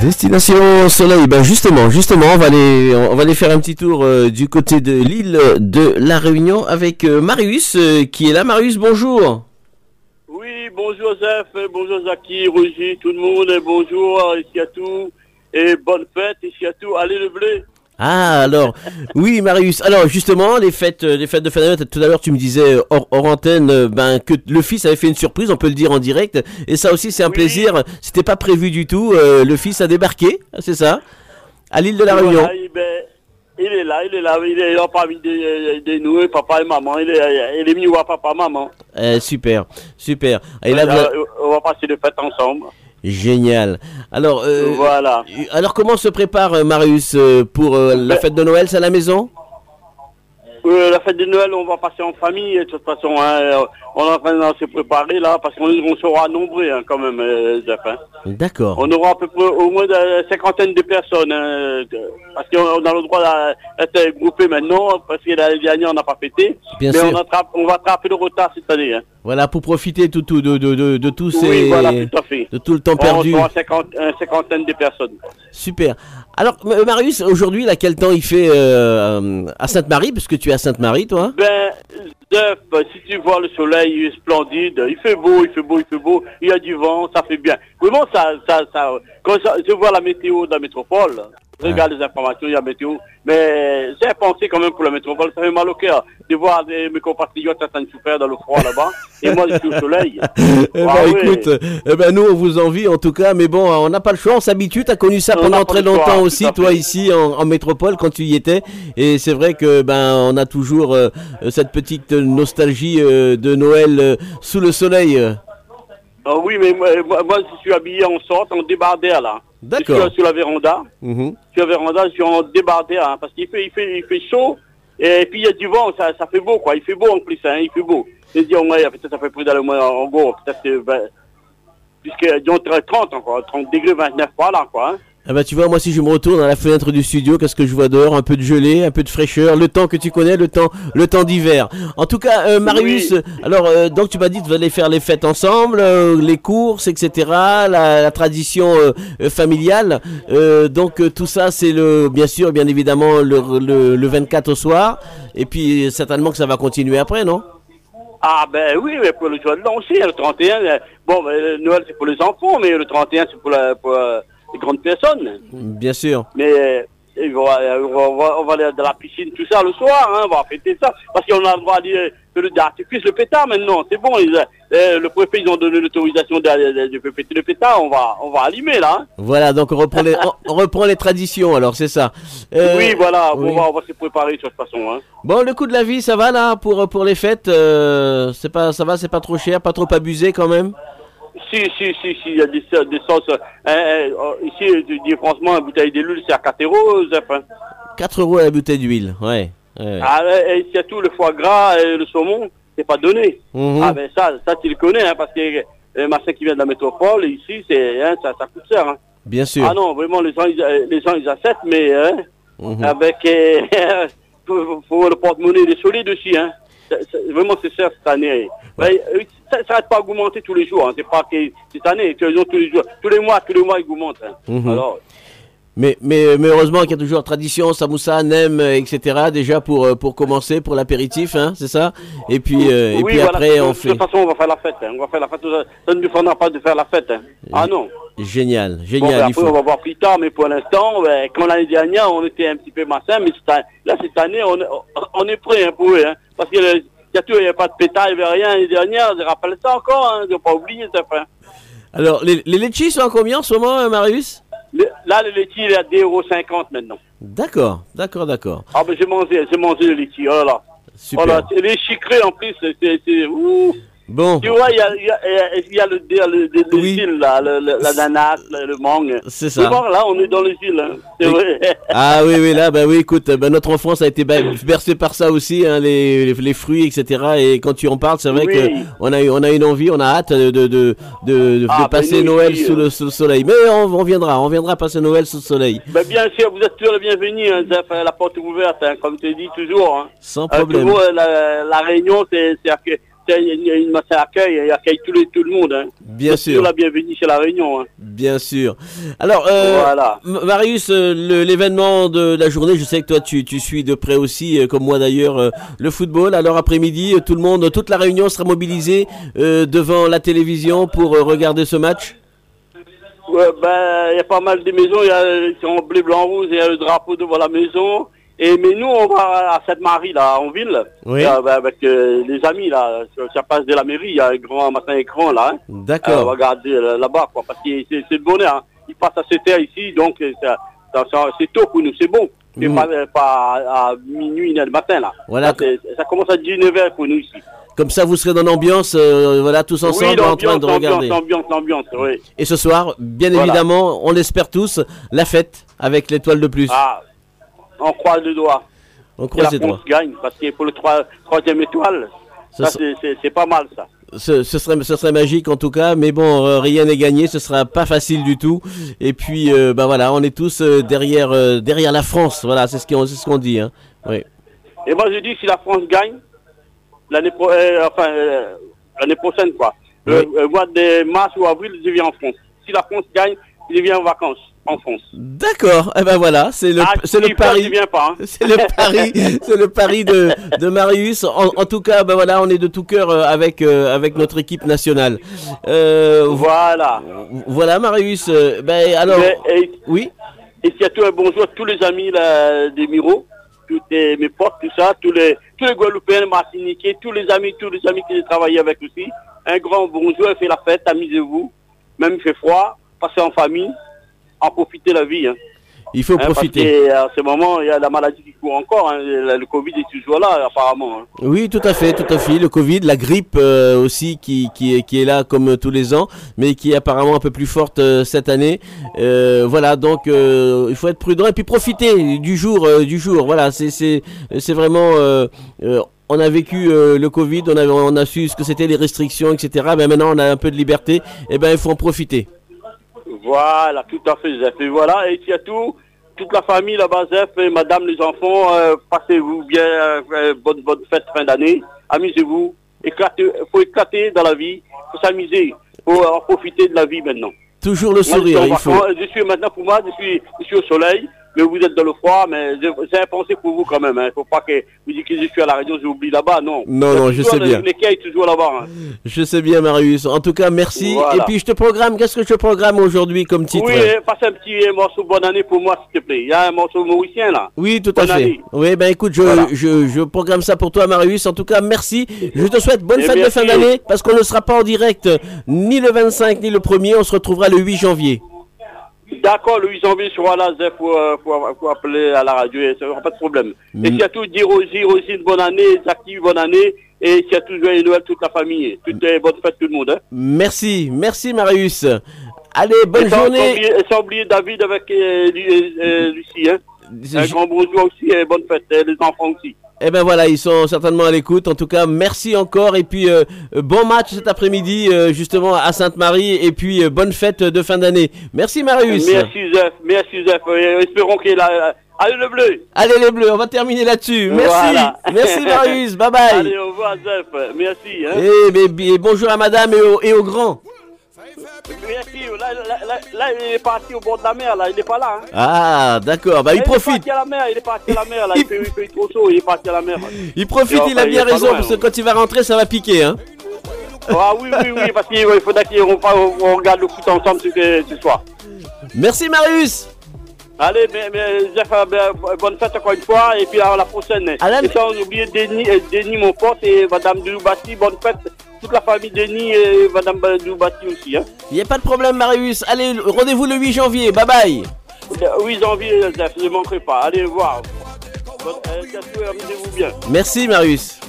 Destination Soleil, ben justement, justement, on va aller, on va faire un petit tour euh, du côté de l'île de la Réunion avec euh, Marius euh, qui est là. Marius, bonjour. Oui, bonjour Joseph, bonjour Zaki, Roger, tout le monde, bonjour ici à tout, et bonne fête ici à tout, allez le blé. Ah alors, oui Marius. Alors justement, les fêtes, euh, les fêtes de fin d'année. Tout à l'heure, tu me disais euh, hors, hors antenne, euh, ben que le fils avait fait une surprise. On peut le dire en direct. Et ça aussi, c'est un Oui. plaisir. C'était pas prévu du tout. euh, le fils a débarqué, c'est ça, à l'île de la Réunion. Voilà, il, ben, il est là, il est là, il est là parmi des, des nous, et papa et maman, il est, il est venu voir papa, maman. Euh, super, super. Et là, on va passer les fêtes ensemble. Génial. Alors, euh, voilà. alors comment se prépare euh, Marius euh, pour euh, la Ben- fête de Noël C'est à la maison? Euh, la fête de Noël, on va passer en famille, de toute façon, hein, on est en train de se préparer là, parce qu'on on sera nombreux hein, quand même, euh, hein. D'accord. On aura à peu près au moins une cinquantaine de personnes, parce qu'on a le droit d'être groupé maintenant, parce que l'année dernière on n'a pas fêté, Bien mais sûr. on, attrape, on va attraper le retard cette année. Voilà, pour profiter tout, tout, de, de, de, de tous ces, Oui, voilà, tout à fait. de tout le temps On perdu. sera cinquante- une cinquantaine de personnes. Super. Alors, Marius, aujourd'hui, là, quel temps il fait euh, à Sainte-Marie, puisque tu à Sainte-Marie, toi? Ben, Zeph, si tu vois le soleil, il est splendide, il fait beau, il fait beau, il fait beau, il y a du vent, ça fait bien. Vraiment, ça, ça, ça, quand je vois la météo de la métropole, regarde les informations, il y a météo, mais j'ai pensé quand même pour la métropole, ça fait mal au cœur de voir mes compatriotes en train de souffrir dans le froid là-bas, et moi je suis au soleil. (laughs) Eh ben, Ah écoute, eh ben, nous, on vous envie, en tout cas, mais bon, on n'a pas le choix, on s'habitue. Tu as connu ça pendant très choix, longtemps aussi, à toi, ici, en, en métropole, quand tu y étais. Et c'est vrai que, ben, on a toujours euh, cette petite nostalgie euh, de Noël euh, sous le soleil. euh. Ah oui, mais moi, moi, moi, je suis habillé en sorte, en débardeur là. D'accord. Sur la véranda. Mhm. sur la véranda, je suis en débardeur, hein, parce qu'il fait, il fait, il fait chaud, et puis il y a du vent, ça, ça fait beau, quoi. Il fait beau en plus, hein, il fait beau. Je dis, au moins, peut-être ça fait plus dans le mois, en gros, peut-être, que, ben, puisque, disons, 30 encore, 30 degrés, 29, voilà, quoi. Hein. Ah bah tu vois, moi si je me retourne à la fenêtre du studio, qu'est-ce que je vois dehors? Un peu de gelée, un peu de fraîcheur, le temps que tu connais, le temps, le temps d'hiver. En tout cas, euh, Marius, Oui. alors euh, donc tu m'as dit que vous allez faire les fêtes ensemble, euh, les courses, etc., la, la tradition familiale. Donc tout ça, c'est le, bien sûr, bien évidemment, le, le, le 24 au soir. Et puis certainement que ça va continuer après, non? Ah, ben oui, mais pour le jour de l'an aussi, le 31, euh, bon, ben, le Noël, c'est pour les enfants, mais le 31, c'est pour, la, pour grandes personnes. Bien sûr. Mais euh, et on, va, euh, on, va, aller dans la piscine, tout ça, le soir, hein, on va fêter ça. Parce qu'on a le droit de le d'artifice, le pétard maintenant, c'est bon. ils, euh, le préfet, ils ont donné l'autorisation de, de, de péter le pétard, on va, on va allumer là. hein. Voilà, donc on reprend les, on, on reprend les traditions. Alors c'est ça. Euh, oui, voilà, oui. On, va, on va se préparer de toute façon. Hein. Bon, le coût de la vie, ça va là pour pour les fêtes. euh, c'est pas, ça va, c'est pas trop cher, pas trop abusé quand même? Si, si, si, si, il y a des, des sauces. euh, euh, euh, ici, tu dis franchement, une bouteille d'huile, c'est à 4 euros, Zep, hein. 4 euros la bouteille d'huile, ouais. ouais. Ah, et surtout le foie gras et le saumon, c'est pas donné. Mhm. Ah ben ça, ça tu le connais, hein, parce que le machin qui vient de la métropole, ici, c'est, hein, ça, ça coûte cher. Hein. Bien sûr. Ah non, vraiment, les gens, ils, euh, les gens, ils achètent, mais hein, Mhm. avec, euh, (laughs) faut, faut le porte-monnaie, il est solide aussi. Hein. Vraiment, c'est cher cette année. Ben, euh, ça n'arrête pas d'augmenter tous les jours. Hein. C'est pas que cette année, tous les jours, tous les mois, tous les mois, il augmente. Hein. Mhm. Alors, Mais, mais, mais heureusement qu'il y a toujours tradition, samoussa, nem, euh, etc. Déjà pour, euh, pour commencer, pour l'apéritif, hein, c'est ça? Et puis, euh, et oui, puis voilà, après, de, on de fait. toute façon, on va faire la fête. Hein. On va faire la fête. Ça ne nous fera pas de faire la fête. Hein. Ah non. Génial, Bon, ben, génial. il après, faut... on va voir plus tard, mais pour l'instant, ben, comme l'année dernière, on était un petit peu massin, mais cette année- là, cette année, on, est- on est prêt hein, pour eux. Hein, parce qu'il y a tout, il n'y a pas de pétard, il n'y avait rien l'année dernière. Je rappelle ça encore, hein, je n'ai pas oublié ça. Fin. Alors, les, les sont à combien en ce moment, Marius? Le- là, le laitier, il est à 2,50€ maintenant. D'accord, d'accord, d'accord. Ah, ben, j'ai mangé, j'ai mangé le laitier, oh là là. Super. Oh là, les chicrés, en plus, c'est... Bon, Tu vois, il y a, y a, y a le, le, le, le Oui. île, là, le, le- l'ananas, le, le mangue. c'est ça. vois, là, on est dans les îles, hein. c'est Oui. vrai. (laughs) Ah oui, oui, là, bah oui, écoute, euh, bah, notre enfance a été bercée par ça aussi, hein, les, les, les fruits, etc. Et quand tu en parles, c'est vrai Oui. que on a, on a une envie, on a hâte de, de, de, de, Ah, passer ben Noël aussi, sous, euh. le, sous le soleil. Mais on, on viendra, on viendra passer Noël sous le soleil, Ben, bien sûr, vous êtes toujours le bienvenu, hein, hein, la porte est ouverte, hein, comme tu dis toujours. Hein. sans Euh, problème. toujours, euh, la, la réunion, c'est c'est-à-dire que une, une masse accueil, il accueille tout le, tout le monde. Hein. Bien C'est sûr, la bienvenue chez la Réunion. Hein. bien sûr. Alors, euh, Voilà. Marius, euh, l'événement de la journée, je sais que toi tu, tu suis de près aussi, euh, comme moi d'ailleurs, le football. Alors après-midi, tout le monde, toute la réunion sera mobilisée euh, devant la télévision pour regarder ce match? Ouais, ben, il y a pas mal de maisons, il y a ont bleu, blanc, rouge, il y a le drapeau devant la maison. Et, mais nous, on va à Sainte-Marie, là, en ville, Oui. là, ben, avec euh, les amis, là, ça, ça passe de la mairie, il y a un grand matin écran, là, hein. Euh, on va D'accord. regarder euh, là-bas, quoi, parce que c'est le bonheur, hein. Il passe à 7 heures ici, donc euh, c'est tôt pour nous, c'est bon. C'est Mm. pas, euh, pas à, à minuit, le matin, là. Voilà. Ça, commence à 19 heures pour nous ici. Comme ça, vous serez dans l'ambiance, euh, voilà, tous ensemble oui, en train de l'ambiance, regarder. l'ambiance, l'ambiance, l'ambiance, oui. Et ce soir, bien Voilà. évidemment, on l'espère tous, la fête avec l'étoile de plus. Ah, on croise le doigt. on croise les doigts. Gagne, parce qu'il faut le trois- troisième étoile. Ça, c'est- pas mal, ça. ce- ce serait, ce serait magique en tout cas, mais bon, euh, rien n'est gagné, ce sera pas facile du tout. Et puis, euh, bah voilà, on est tous euh, derrière, euh, derrière la France. Voilà, c'est ce qu'on, c'est ce qu'on dit. Hein. Oui. Et moi, je dis, si la France gagne, l'année pro- enfin, l'année prochaine, quoi, le Oui. mois de mars ou avril, je viens en France. Si la France gagne, je viens en vacances D'accord. Et ben voilà, c'est le, ah, c'est le pari. Hein. (laughs) C'est le pari, c'est le pari de, de Marius. En, en tout cas, ben voilà, on est de tout cœur euh, avec euh, avec notre équipe nationale. Euh, vo- Voilà. voilà, Marius. ben alors, Mais, et, oui. et surtout un bonjour à tous les amis là, des Miro, tous mes potes, tout ça, tous les, tous les Guadeloupéens, Martiniquais, tous les amis, tous les amis que j'ai travaillé avec aussi. Un grand bonjour, fait la fête, amusez-vous. Même il fait froid, passez en famille, en profitez la vie. Hein. Il faut Hein, parce profiter. que, à ce moment, il y a la maladie qui court encore. hein. Le, Covid est toujours là, apparemment. hein. Oui, tout à fait, tout à fait. Le Covid, la grippe euh, aussi qui, qui, est, qui est là comme tous les ans, mais qui est apparemment un peu plus forte euh, cette année. Euh, voilà, donc euh, il faut être prudent et puis profiter du jour, euh, du jour. Voilà, c'est c'est c'est vraiment. euh, euh, on a vécu euh, le Covid, on a on a su ce que c'était les restrictions, etc. Ben maintenant on a un peu de liberté. Et ben il faut en profiter. Voilà, tout à fait, Zef. Et voilà, et surtout, toute la famille là-bas, Zef, et madame, les enfants, euh, passez-vous bien, euh, euh, bonne, bonne fête fin d'année, amusez-vous, éclatez, faut éclater dans la vie, faut s'amuser, faut en profiter de la vie maintenant. Toujours le Moi, je, sourire, en il faut. je suis maintenant pour moi, je suis, je suis au soleil, mais vous êtes dans le froid, mais j'ai un pensée pour vous quand même. Il ne faut pas que vous dites que je suis à la région, j'oublie là-bas, non. Non, non, je sais bien. Les quais toujours là-bas. hein. Je sais bien, Marius. En tout cas, merci. Voilà. Et puis je te programme. Qu'est-ce que je programme aujourd'hui comme titre? Oui, euh, passe un petit euh, morceau bonne année pour moi, s'il te plaît. Il y a un morceau mauricien là. Oui, tout à fait. année. Oui, ben écoute, je, Voilà. je, je programme ça pour toi, Marius. En tout cas, merci. Je te souhaite bonne Et fête de fin d'année parce qu'on ne sera pas en direct ni le 25 ni le 1er. On se retrouvera le 8 janvier. D'accord, 8 janvier sur la Zef pour, euh, pour, pour appeler à la radio, et ça n'aura pas de problème. Et Mm. surtout dire aux Gilles aussi une bonne année, Zaki, bonne année, et surtout joyeux Noël toute la famille. Toutes les bonnes fêtes tout le monde. Hein. Merci, merci, Marius. Allez, bonne et sans, sans journée. oublier, et sans oublier David avec euh, euh, euh, Lucie. Hein. Un grand bonjour aussi et bonne fête, et les enfants aussi. Eh ben voilà, ils sont certainement à l'écoute. En tout cas, merci encore. Et puis, euh, euh, bon match cet après-midi, euh, justement, à Sainte-Marie. Et puis, euh, bonne fête de fin d'année. Merci, Marius. Merci Zef, merci. Et espérons qu'il a... Allez le bleu Allez, les bleus, on va terminer là-dessus. Merci. Voilà. (laughs) Merci, Marius. Bye bye. Allez, au revoir Zef, merci. Hein. Eh, mais- et bonjour à madame et au, et au grand. Là, là, là, là, il est parti au bord de la mer, là, il n'est pas là. Hein. Ah, d'accord. Bah, il est profite. parti à la mer, il est parti à la mer, là, il fait, il fait trop chaud, il est parti à la mer. Il profite, Et il a bien est raison, loin, parce que hein. quand il va rentrer, ça va piquer, hein. Ah oui, oui, oui, parce qu'il il faudrait qu'on on, on regarde le foot ensemble ce, que- ce soir. Merci, Marius. Allez, mais, mais, Jeff, euh, ben, bonne fête encore une fois, et puis à la prochaine. Alain- Et sans oublier Denis, euh, Denis, mon pote, et Madame Doubati, bonne fête. Toute la famille Denis et Madame Doubati aussi. Hein. Il n'y a pas de problème, Marius. Allez, rendez-vous le 8 janvier. Bye bye. Le 8 janvier, Jeff, ne manquerez pas. Allez voir. Euh, surtout, amusez-vous bien. Merci, Marius.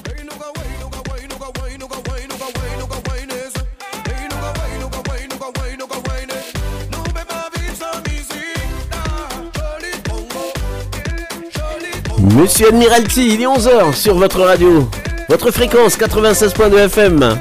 Monsieur Admiralty, il est 11h sur votre radio. Votre fréquence 96.2 FM.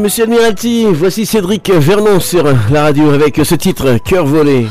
Monsieur Admirati, voici Cédric Vernon sur la radio avec ce titre Cœur volé.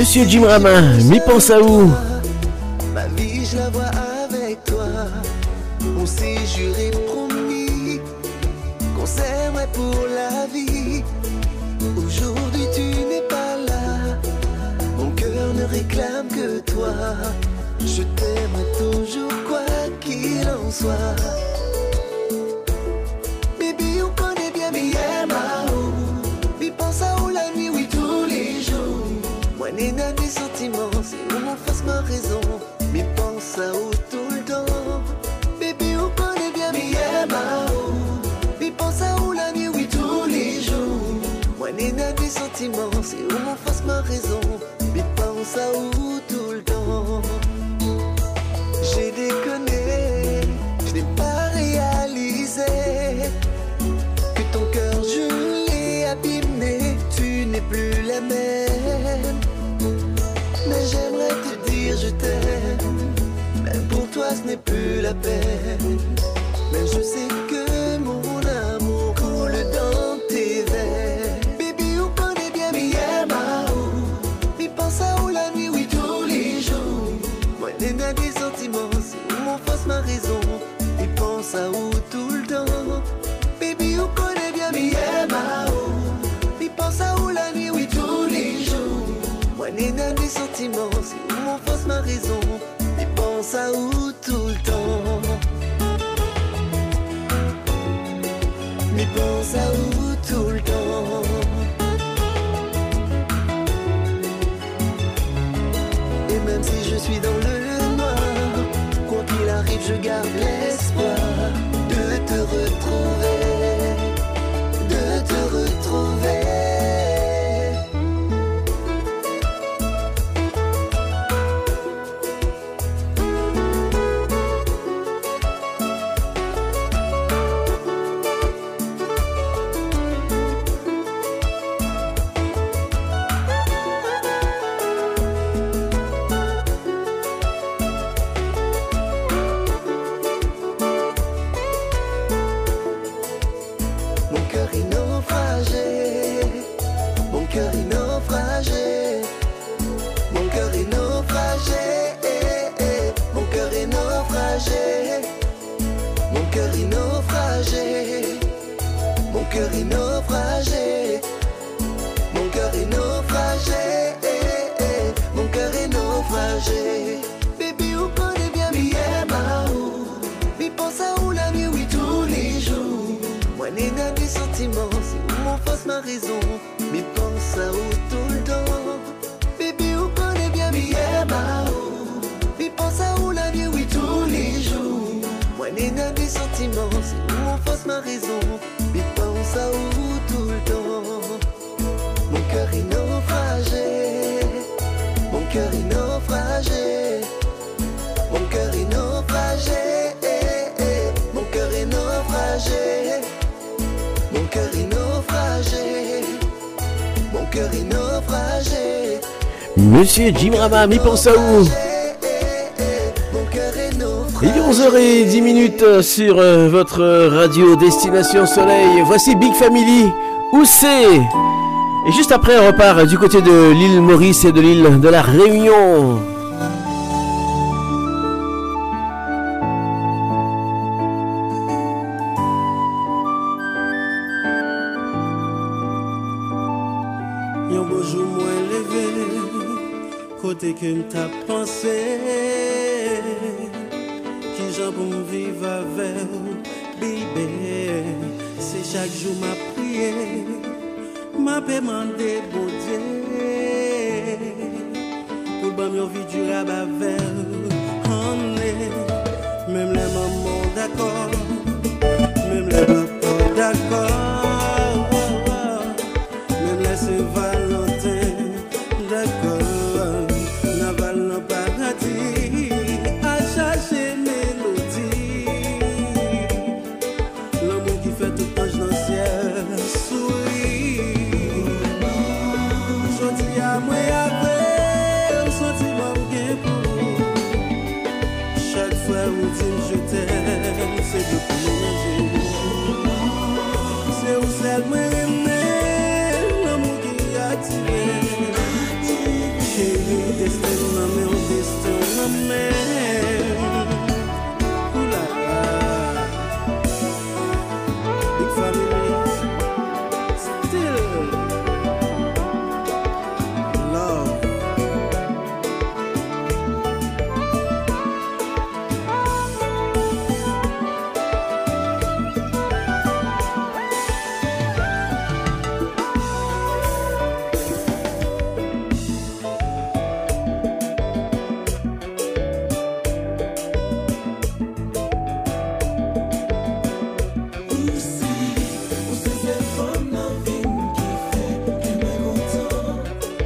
Monsieur Jim Ramin, mi pense à où Monsieur Jim Ramam, il pense à où Il est 11h10 sur euh, votre radio Destination Soleil. Voici Big Family. Où c'est Et juste après, on repart du côté de l'île Maurice et de l'île de la Réunion.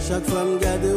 Chaque femme garde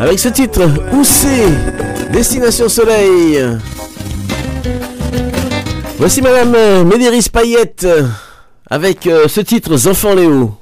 Avec ce titre, Où Destination Soleil. Voici Madame Médéris Payette avec euh, ce titre, Enfants Léo.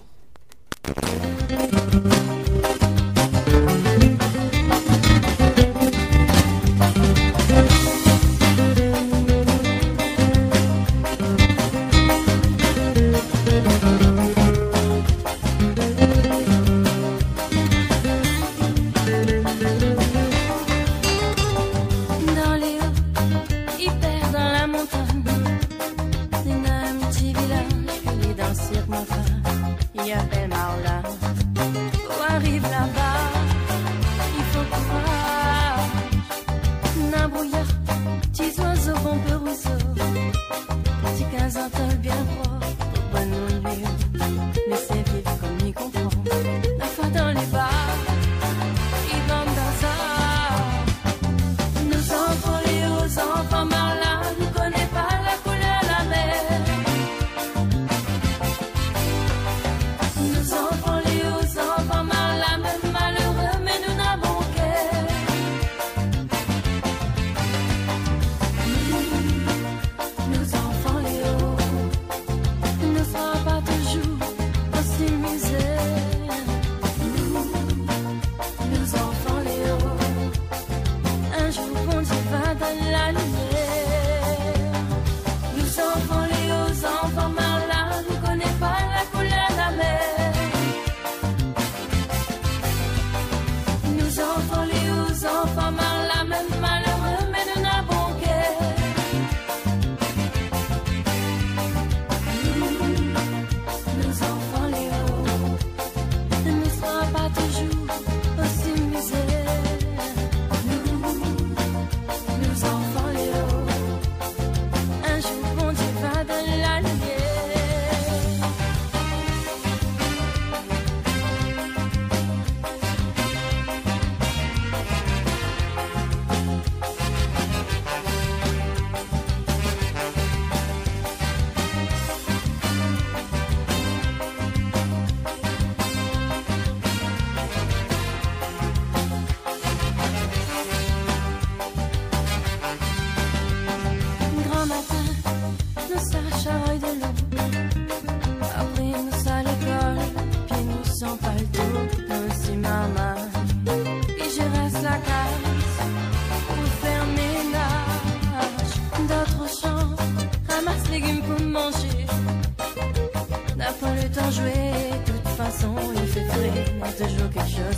jouer. De toute façon, il fait frais, mais toujours quelque chose.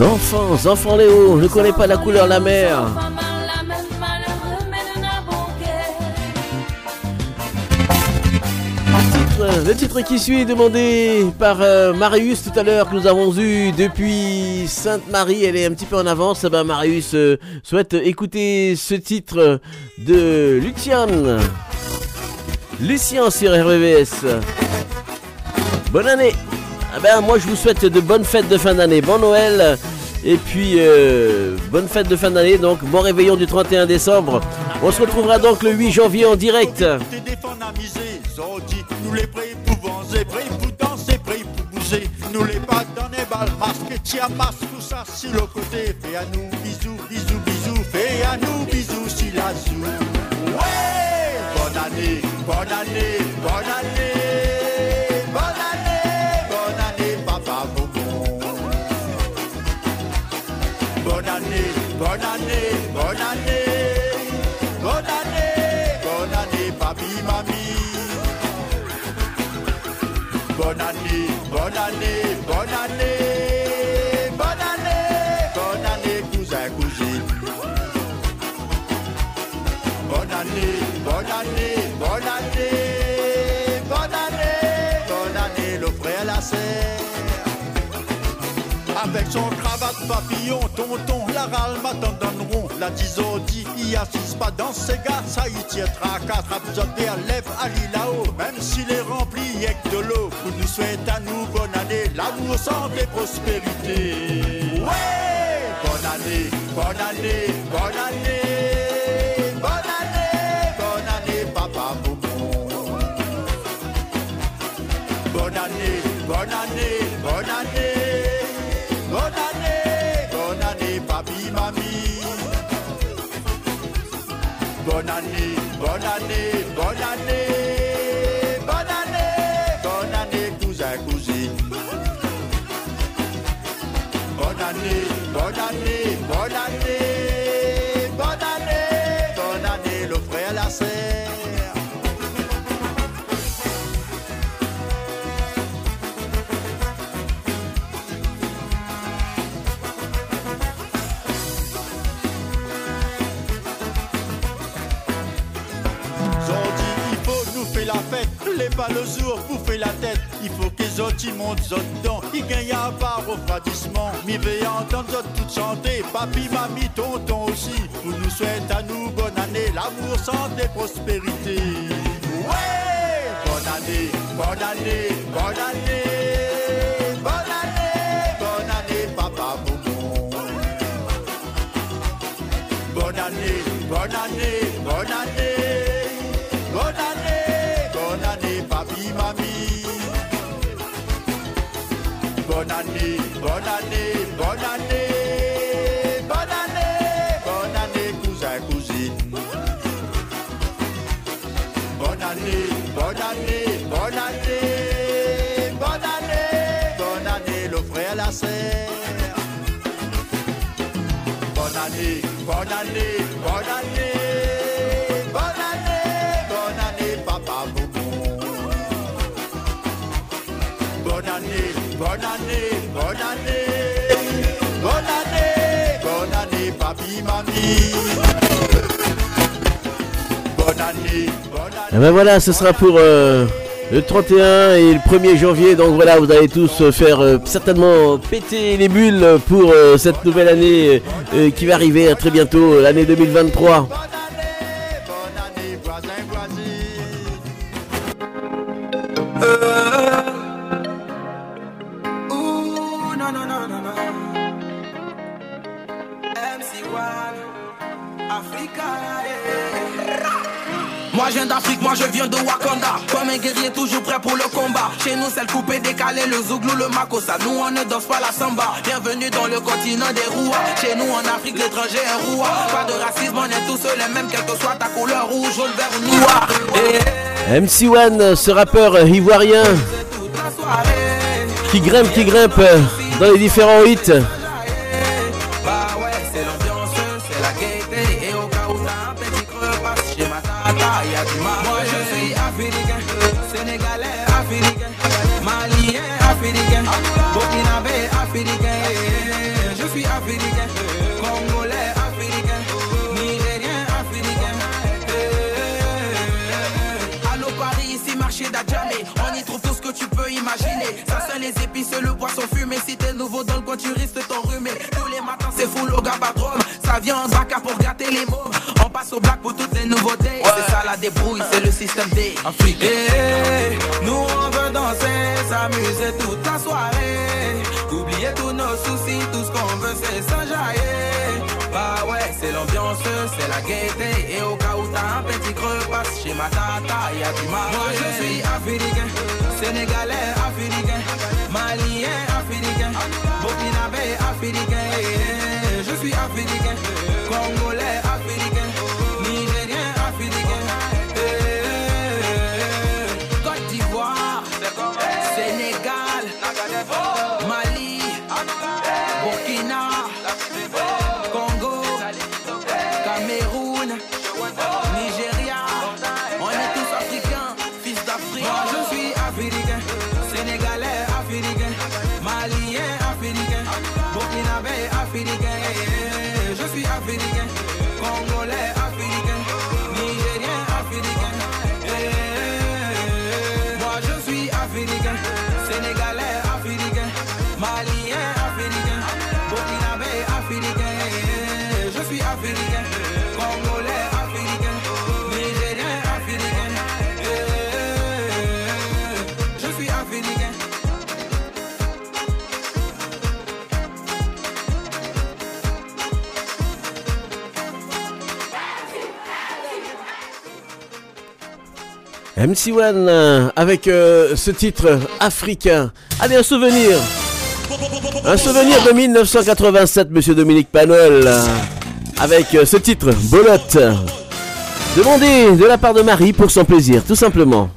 Enfants, enfants Léo, ne connais pas la couleur la mer. le titre qui suit est demandé par euh, Marius tout à l'heure que nous avons eu depuis Sainte-Marie. Elle est un petit peu en avance. Eh ben, Marius euh, souhaite écouter ce titre de Luciane. Lucien sur RVVS. Bonne année. Ah ben, moi je vous souhaite de bonnes fêtes de fin d'année. Bon Noël. Et puis, euh, bonne fête de fin d'année. Donc, bon réveillon du 31 décembre. On se retrouvera donc le 8 janvier en direct. Nous les prêts pour vanzer, prêts pour danser, prêts pour bouger, nous les pas dans les balles, masque, tiens, masque, tout ça, si le côté, fais à nous, bisous, bisous, bisous, fais à nous, bisous, si la zou. Ouais, bonne année, bonne année, bonne année, année, bonne année, bonne année, bonne année, bonne année, papi, mamie. Bonne année, Avec son cravate papillon, tonton, la râle m'attendront. La disodie, y assiste pas dans ses gars, ça y tiendra quatre absorbés à lèvres, à là-haut. Même s'il est rempli, que de l'eau. Pour nous souhaite à nous bonne année, l'amour, santé, prospérité. Ouais! Bonne année, bonne année, bonne année, bonne année, bonne année, papa année, bonne année, bonne année. Bonne année, pas le jour, bouffer la tête. Il faut que Zodi monte Zod dedans, il gagne à part refroidissement. Mi veille entendre Zod tout chanter, papi, mamie, tonton aussi. Pour nous souhaite à nous bonne année, l'amour, santé, prospérité. Ouais! Bonne année, bonne année, bonne année. Bonne année, bonne année, papa. Bonne année, bonne année, bonne année. Bonne année, bonne année. Bonne année, bonne année, cousin, cousine. Bonne année, bonne année, bonne année. Bonne année, bonne année, le frère, la sœur. Bonne année, bonne année, Et ben voilà, ce sera pour euh, le 31 et le 1er janvier. Donc voilà, vous allez tous euh, faire euh, certainement péter les bulles pour cette nouvelle année qui va arriver très bientôt, l'année 2023. Moi je viens de Wakanda. Comme un guerrier toujours prêt pour le combat. Chez nous c'est le coupé décalé, le zouglou, le makossa. Nous on ne danse pas la samba. Bienvenue dans le continent des roues Chez nous en Afrique l'étranger est roi Pas de racisme, on est tous les mêmes Quelle que soit ta couleur, rouge, jaune, vert ou noir. Et MC1, ce rappeur ivoirien. Qui grimpe, qui grimpe dans les différents hits. d'Adjamé. On y trouve tout ce que tu peux imaginer. Ça sent les épices, le poisson fumé. Si t'es nouveau dans le coin, tu risques de t'enrhumer. Tous les matins, c'est full au gabadrome. Ça vient en braca pour gâter les mots. On passe au black pour toutes les nouveautés. C'est ça la débrouille, c'est le système D. Afrique. Eh, nous on veut danser, s'amuser toute la soirée. Oublier tous nos soucis, tout ce qu'on veut c'est s'enjailler. C'est l'ambiance, c'est la gaieté. Et au cas où t'as un petit creux, passe chez ma tata, y du mal. Moi je suis africain, sénégalais africain, malien africain, burkinabé africain. Je suis africain, congolais africain, MC1 euh, avec euh, ce titre africain. Allez, un souvenir. Un souvenir de 1987, monsieur Dominique Panol. Avec euh, ce titre, Bolotte. Demandé de la part de Marie pour son plaisir, tout simplement.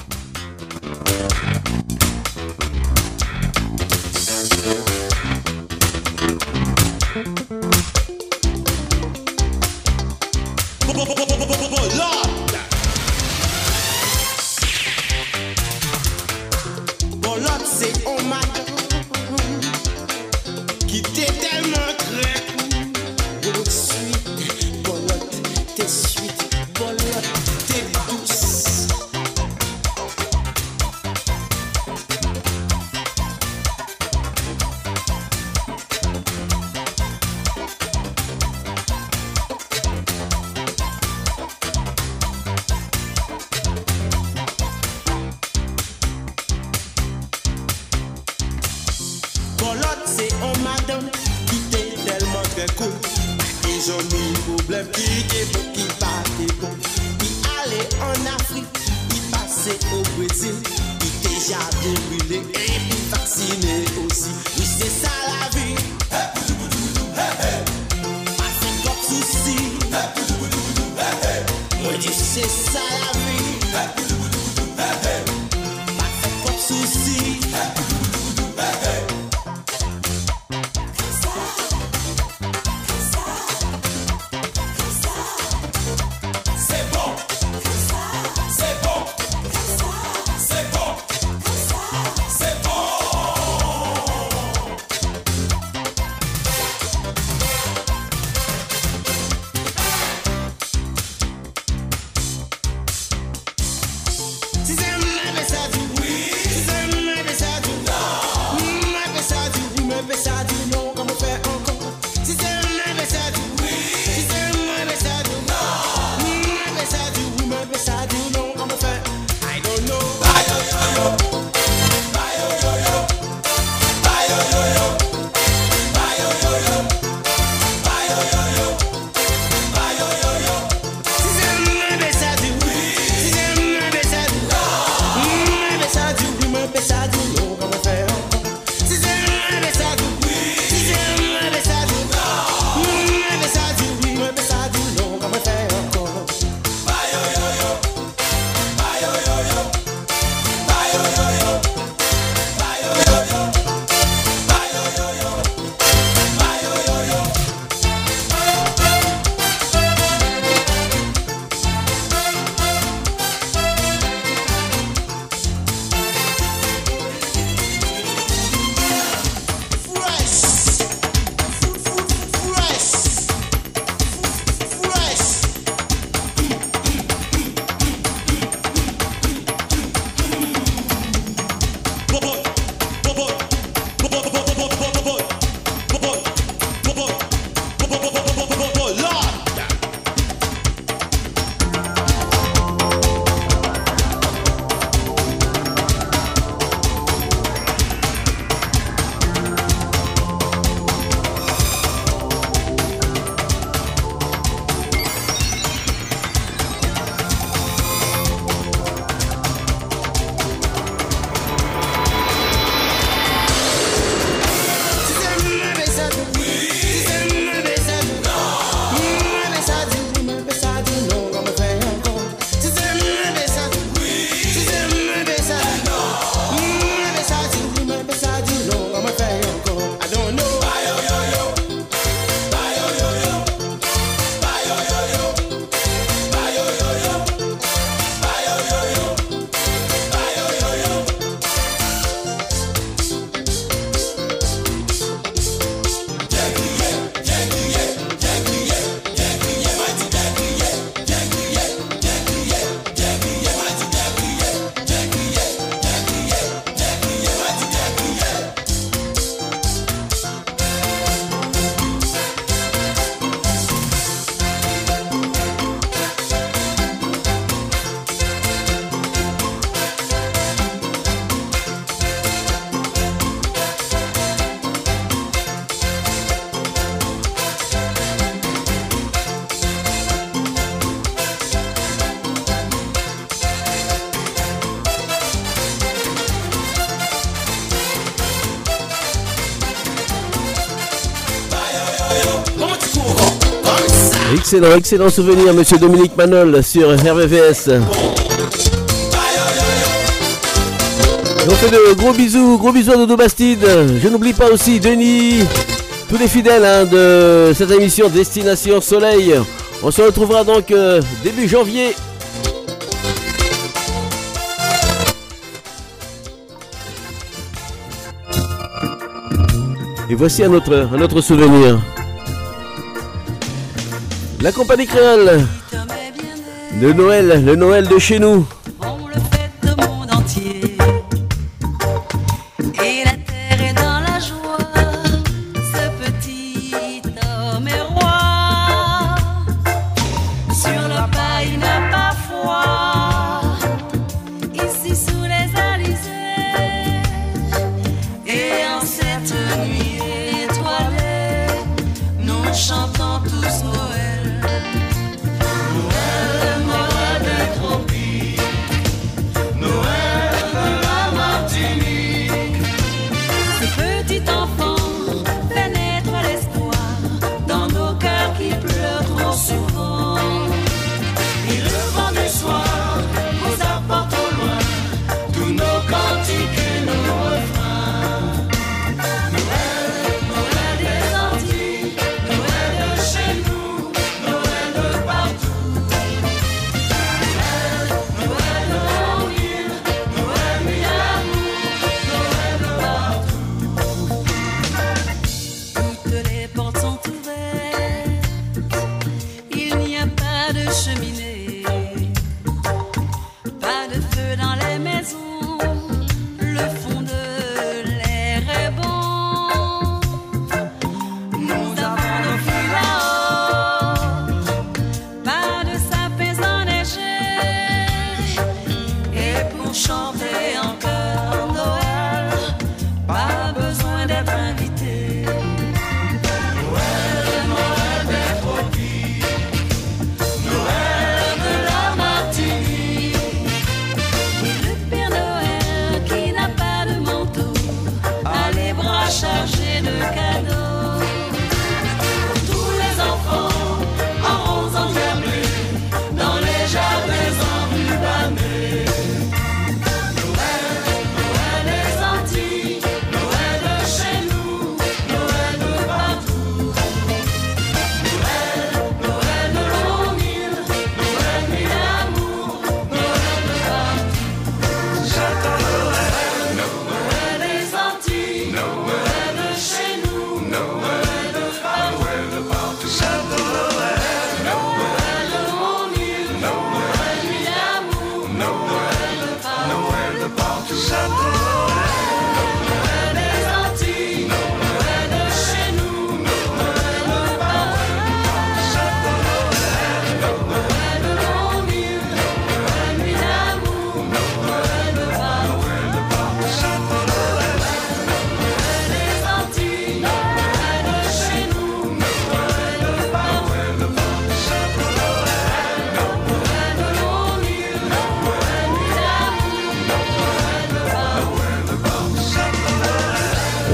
Excellent, excellent souvenir, monsieur Dominique Manol sur RVVS. On fait de gros bisous, gros bisous à Dodo Bastide. Je n'oublie pas aussi Denis, tous les fidèles hein, de cette émission Destination Soleil. On se retrouvera donc euh, début janvier Et voici un autre souvenir. La compagnie créole de Noël, le Noël de chez nous.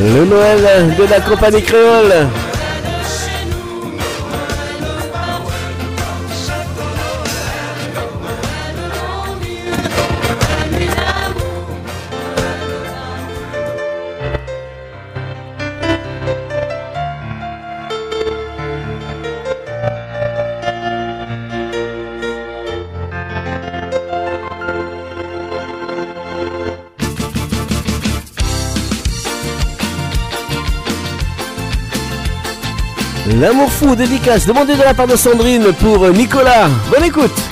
Le Noël de la compagnie créole. L'amour fou, dédicace, demandé de la part de Sandrine pour euh, Nicolas. Bonne écoute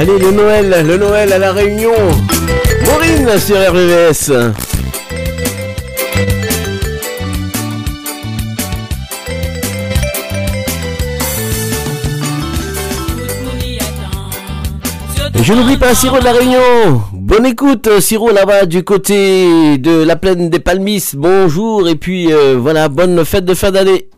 Allez, le Noël, le Noël à la Réunion. Maureen sur RVS. Je n'oublie pas Siro de la Réunion. Bonne écoute, Siro là-bas du côté de la plaine des Palmis. Bonjour et puis euh, voilà, bonne fête de fin d'année.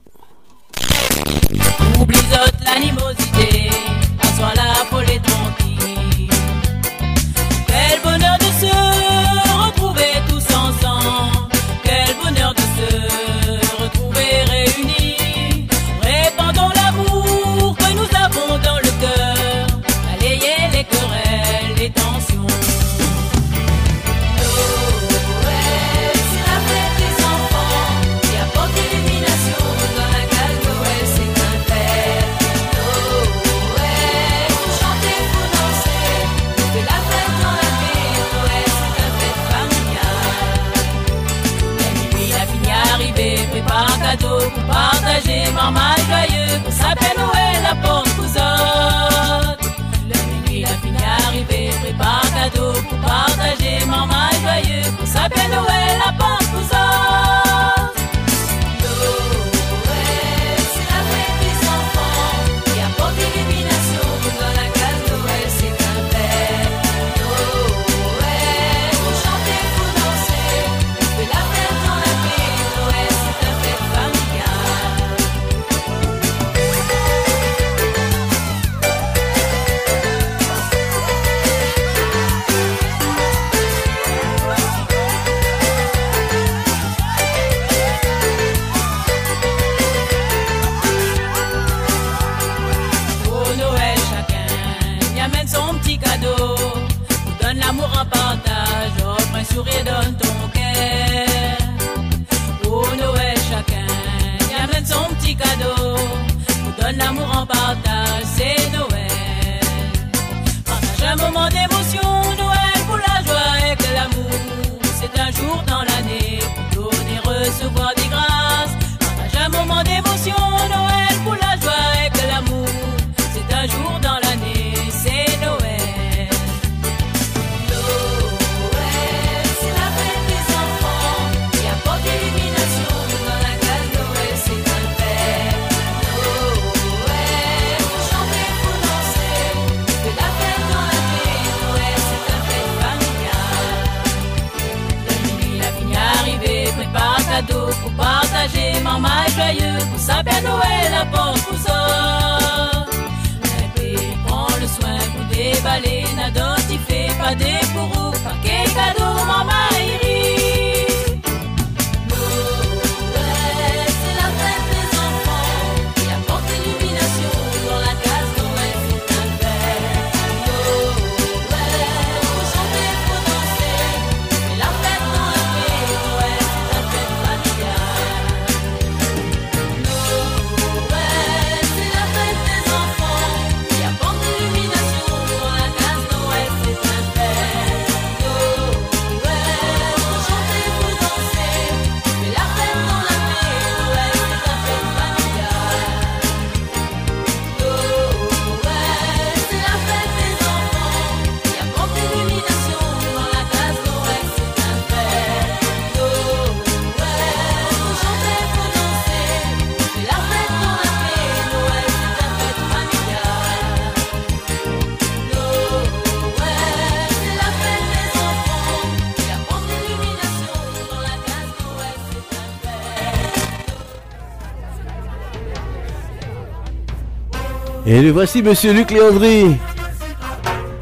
Et le voici Monsieur Luc Léandry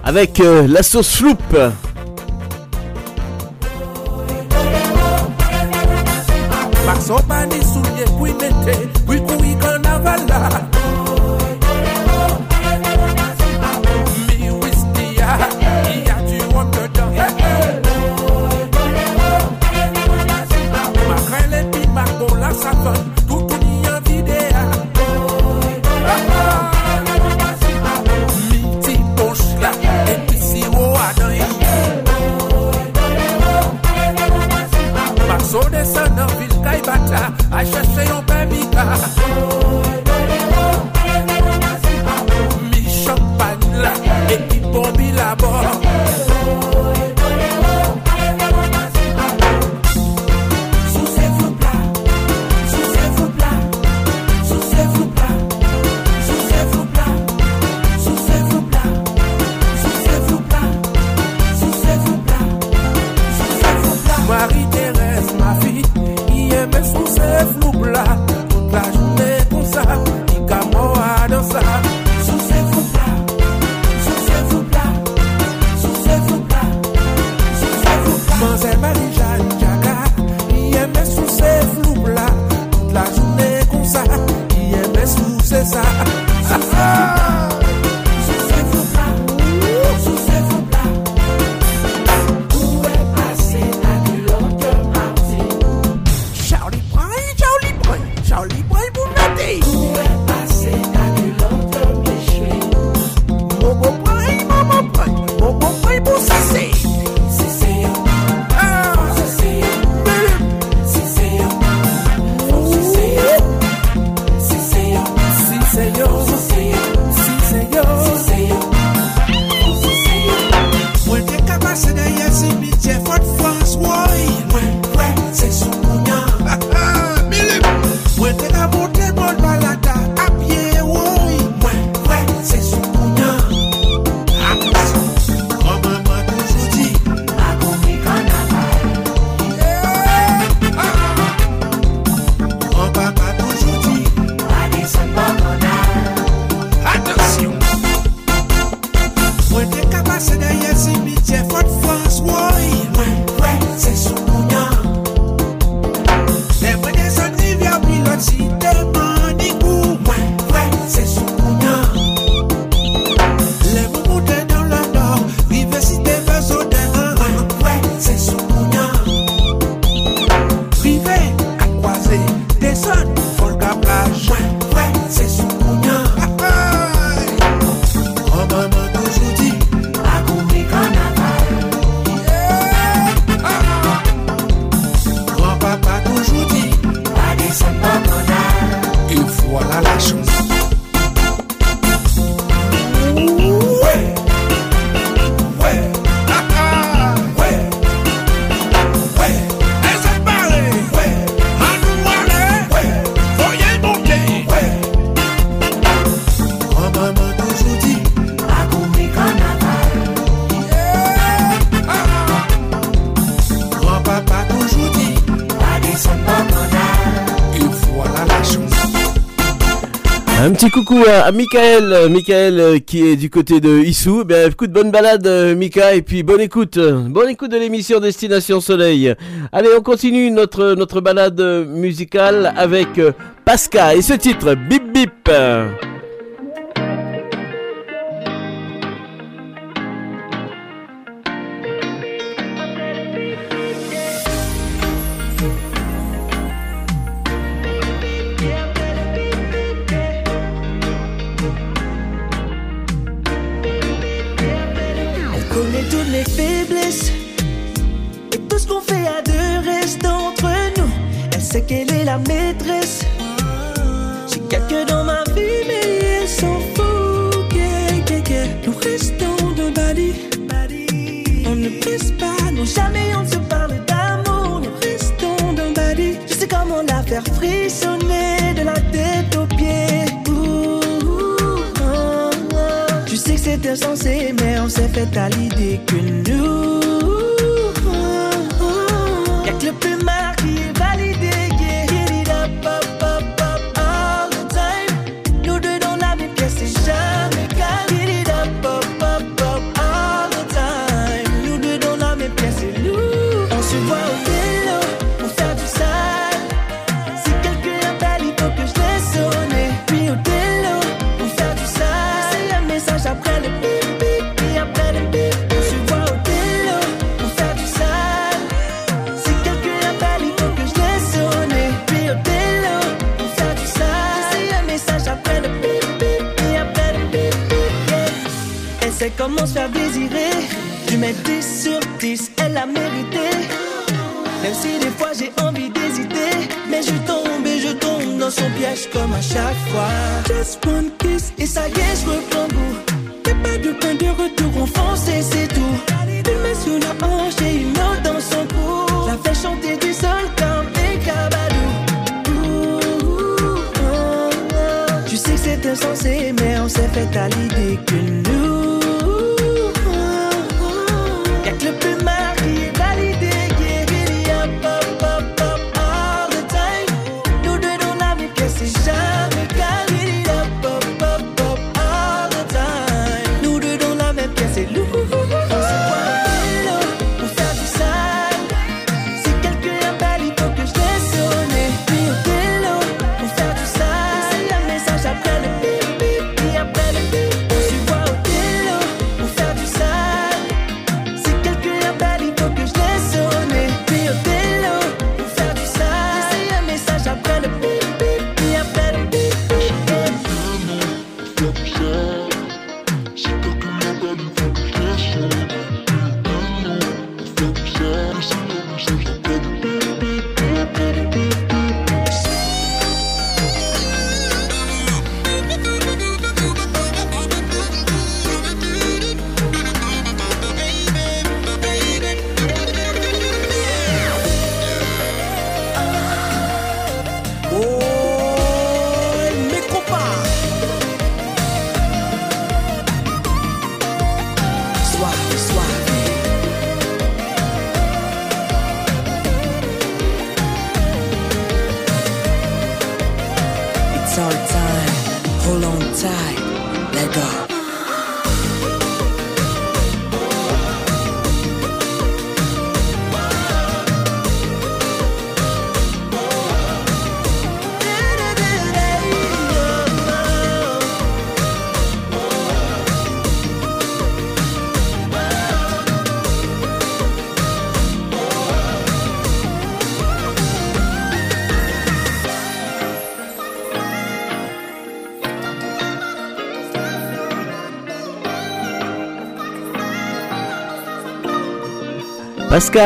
avec euh, la sauce floupe. coucou à, Michael, euh, Michael euh, qui est du côté de Issou. Eh bonne balade, euh, Mika, et puis bonne écoute, bonne écoute de l'émission Destination Soleil. Allez, on continue notre notre balade musicale avec Pascal et ce titre, Bip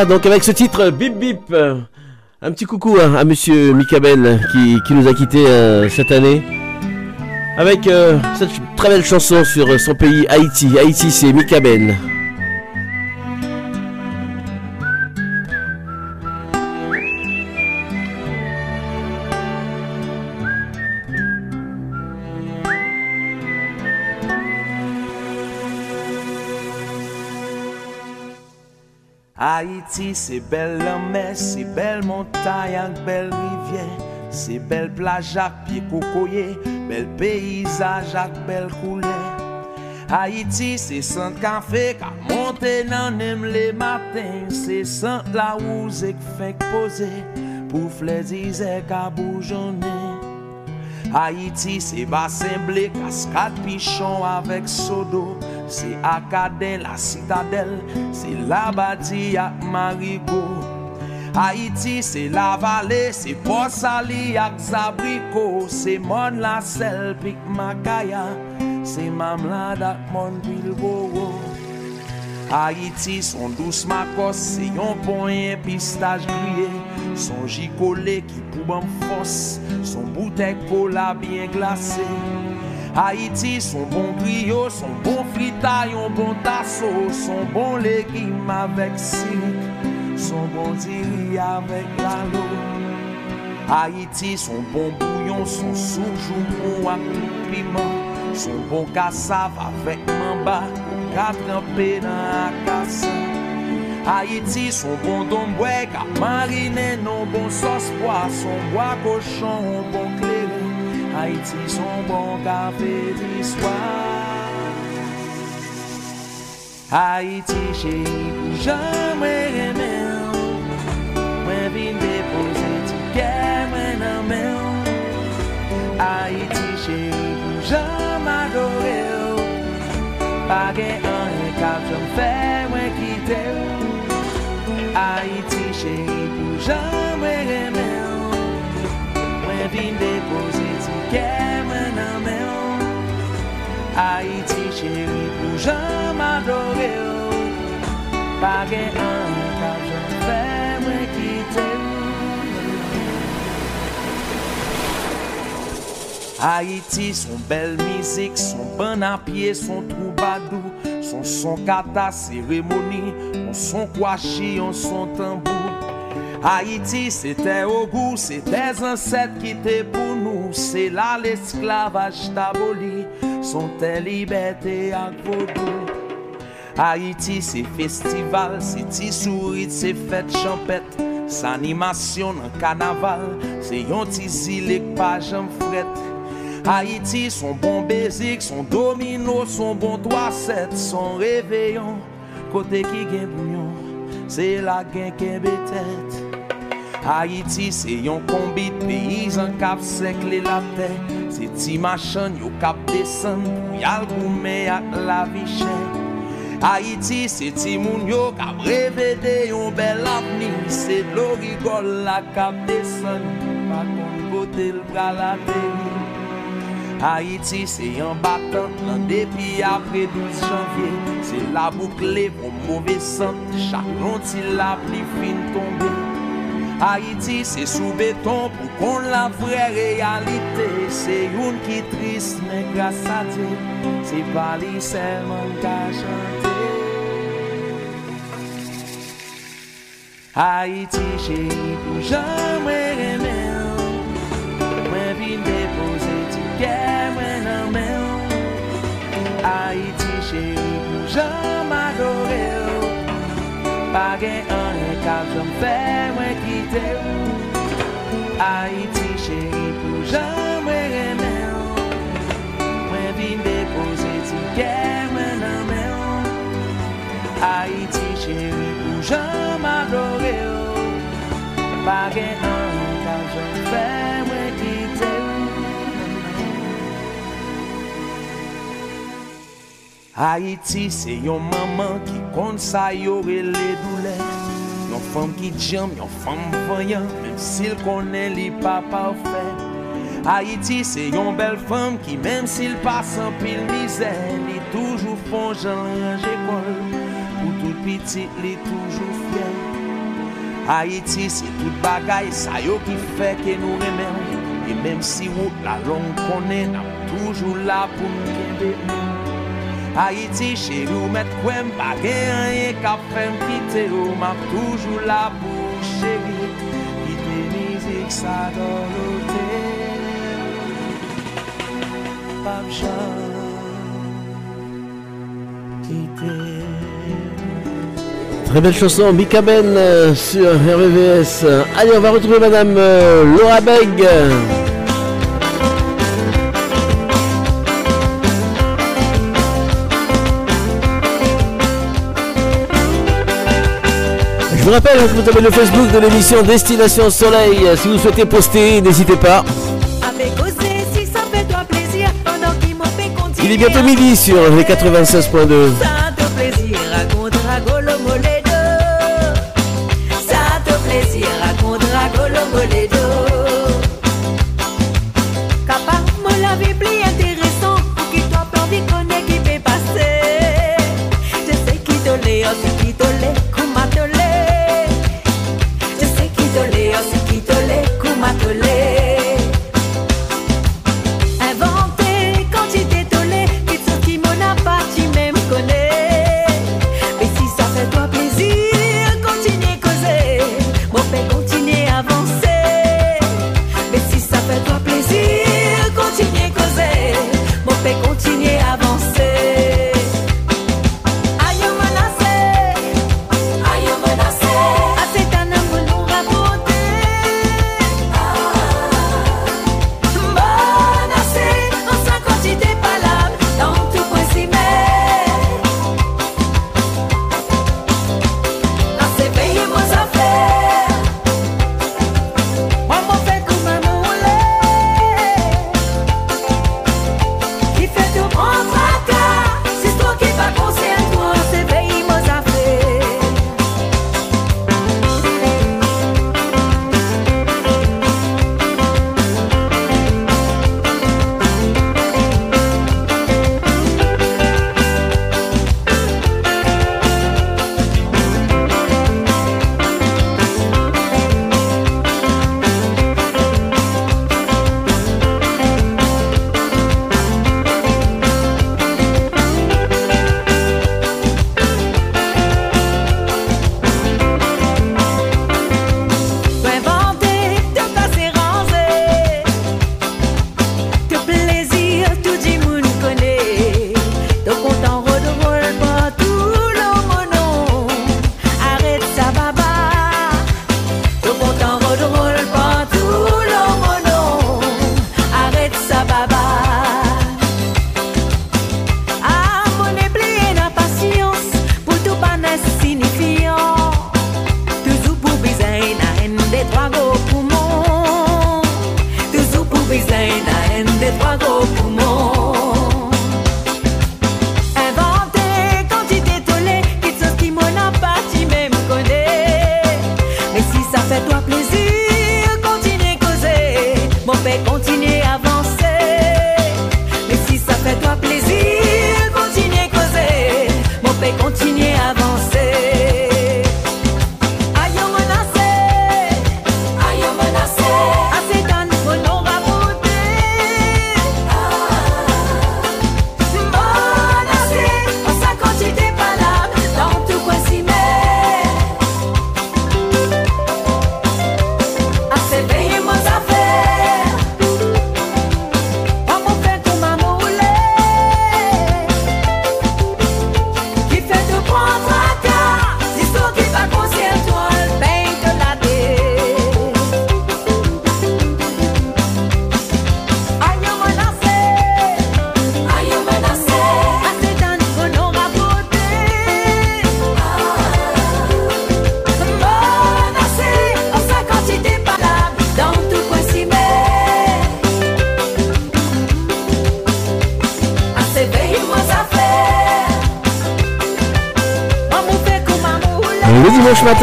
Donc avec ce titre, bip bip. Euh, un petit coucou à, à Monsieur Micabel euh, qui, nous a quitté euh, cette année. Avec euh, cette très belle chanson sur son pays Haïti. Haïti, c'est Micabel. Haïti, c'est belle mer, c'est belle montagne, ak belle rivière, c'est belle plage à pied cocoyer, bel paysage ak belle couleur. Haïti, c'est centre café qu'a monté nan les matins, c'est centre la rouse qui fait poser pour fléziser qu'a bourgeonner. Haïti, c'est bassin blé, cascade pichon avec sodo. C'est Acadin, la citadelle, c'est la bâtie à. Haïti, c'est la vallée, c'est Port Sali ak. C'est Mon la sel, pik Makaya, c'est Mamlad ak Mon Bilbao. Haïti, son douce makos, c'est yon pon yon pistache grillé. Son gicolé qui pou ban fos, son bouteille cola bien glacé. Haïti, son bon griot, son bon frita, yon bon tasso, son bon légume avec sirik, son bon diri avec lalo. Haïti, son bon bouillon, son soujou ak tout piment, son bon cassave avec mamba, ka trempé dans akasa. Haïti, son bon domboué, ka marine non bon sauce pois, son bois cochon, bon clairin. Haïti, son bon café d'histoire. Haïti, chéri, pou jamais aimer. Mwen vin depose tiket mwen nan men. Haïti, chéri, pou jamais adore. Pa gen an yon kap jom fè mwen kite ou. Haïti, chéri, pou aimer. Mwen vin depose Haïti, chéri, pou jamais adore. Pa gen an kite ou. Haïti, son belle musique, son bon à pied, son troubadou, son son kata cérémonie, on son kwashi, on son tambour. Haïti, c'était au goût, c'est des ancêtres qui étaient pour nous, c'est là l'esclavage d'aboli, son tes liberté à vaudou. Haïti, c'est festival, c'est ti souris, c'est fête champette, c'est animation dans carnaval, c'est yon ti zilek pa jam fret. Haïti, son bon basic, son domino, son bon 3-7, son réveillon, côté qui gen bouillon, c'est la gen ken betet. Haïti, c'est yon combi de paysan kap sekle la terre, c'est ti machan yo kap desen, pou yal goume ak la vie chère. Haïti, c'est ti moun yo kap revede yon bel avni, c'est de l'eau rigole la kap desen, pa kon kote l bral atterri. Haïti, c'est un battant, un dépi après 12 janvier. C'est la boucle pour mauvais sang, chaque lonti la pluie fin tombée. Haïti, c'est sous béton pour qu'on la vraie réalité. C'est une qui triste, mais grâce à Dieu, c'est pas lui seulement chanté. Haïti, chéri, pour jamais aimer. Mwen vin depose tiket mwen nan men Haïti chéri pou jam adore ou Pa gen an Pap jom fè mwen kite ou Haiti chèri pou jom mwen remè ou Mwen vin depose ti kè mwen nan mè ou Haiti chèri pou jom adore ou Pagè an kap jom fè mwen kite ou. Haiti se yon maman ki kon sa yore le doulè. Yon femme qui jam, yon femme voyant, même s'il connaît li pas parfait. Haïti, c'est yon belle femme qui, même s'il passe en pile misère, li toujours font range école. Pour tout petit, li toujours fier. Haïti, c'est tout bagay, sa yo qui fait que nous remercions. Et même si route la longue connaît, n'a toujours là pour nous nous. Haïti chez nous, met kwen pa gen rien qu'à faire quitter ou m'a toujours la bouche chérie Quitte musique ça dans l'hôtel Pas quitter Très belle chanson, Mika Ben euh, sur RVVS. Allez, on va retrouver Madame euh, Laura Beg. Je vous rappelle que vous avez le Facebook de l'émission Destination Soleil. Si vous souhaitez poster, n'hésitez pas. Il est bientôt midi sur les 96.2.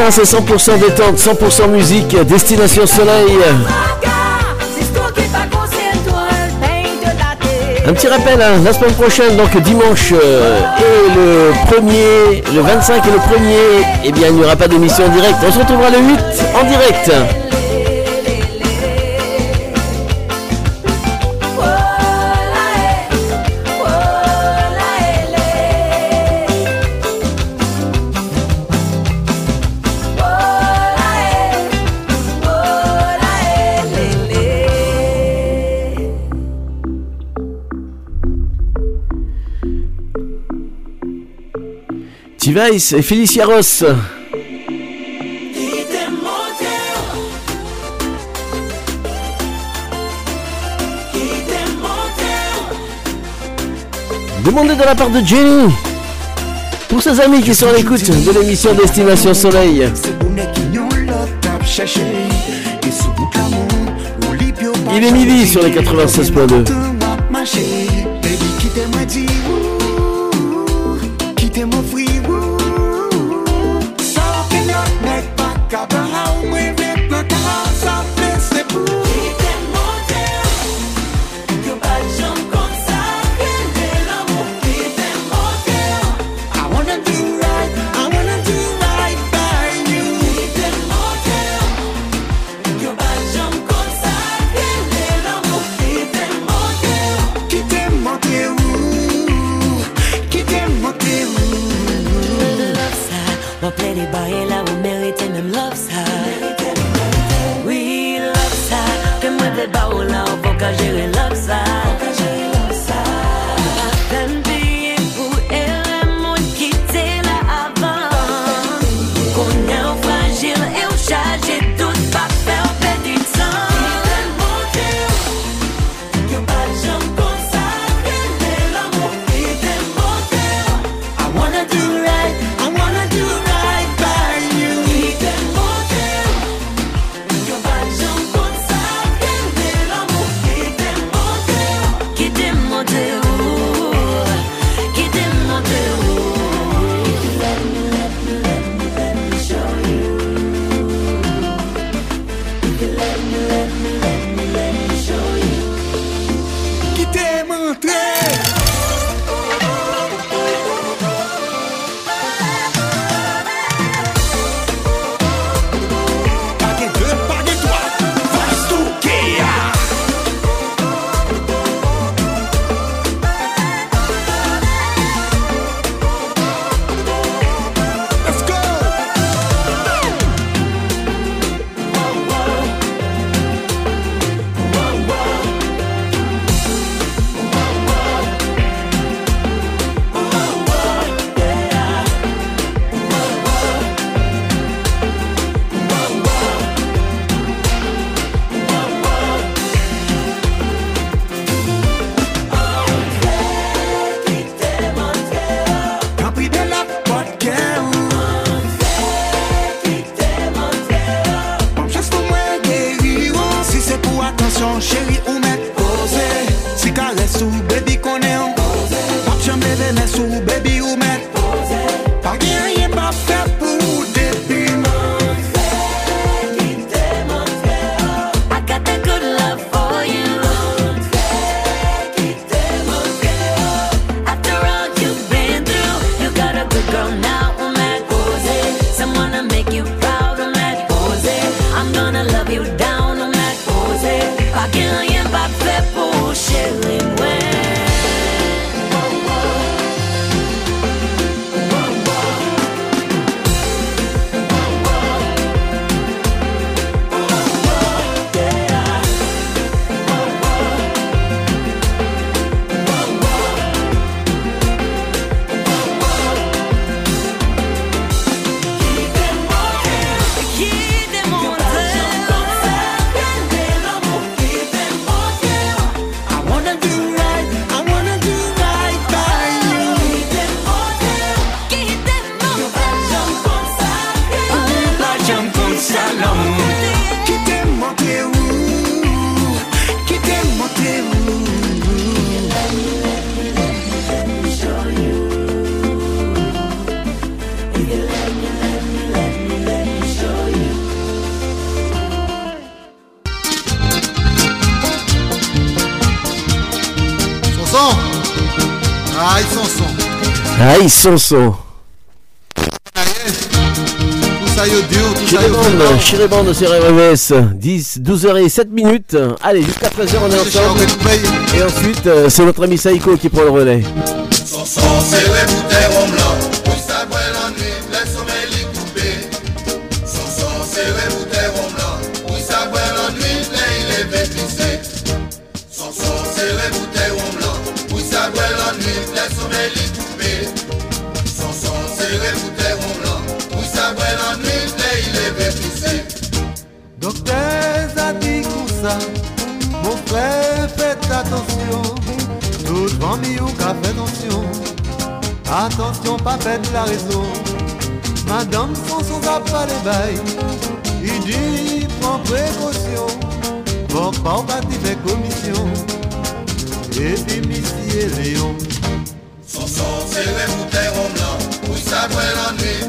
c'est 100% détente, 100% musique, destination soleil. Un petit rappel, hein, la semaine prochaine, donc dimanche euh, et le premier, le 25 et le premier, eh bien il n'y aura pas d'émission en direct. On se retrouvera le 8 en direct. Vice et Felicia Ross. Demandez de la part de Jenny pour ses amis qui sont à l'écoute de l'émission Destination Soleil. Il est midi sur les 96.2. Aïe Sonso. Chiribande sur RMS, 10, 12h et 7 minutes. Allez, jusqu'à 13h, on est ensemble. Et ensuite, euh, c'est notre ami Saïko qui prend le relais. C'est Mon frère, faites attention, tout famille ou qu'a fait attention. Attention, pas faites la raison. Madame Sanson va pas les bails. Il dit, prends précaution. Bon, pas au parti des commissions. Et puis, Missy et Léon. Sanson, c'est les bouteilles blanc, où ça doit l'ennui.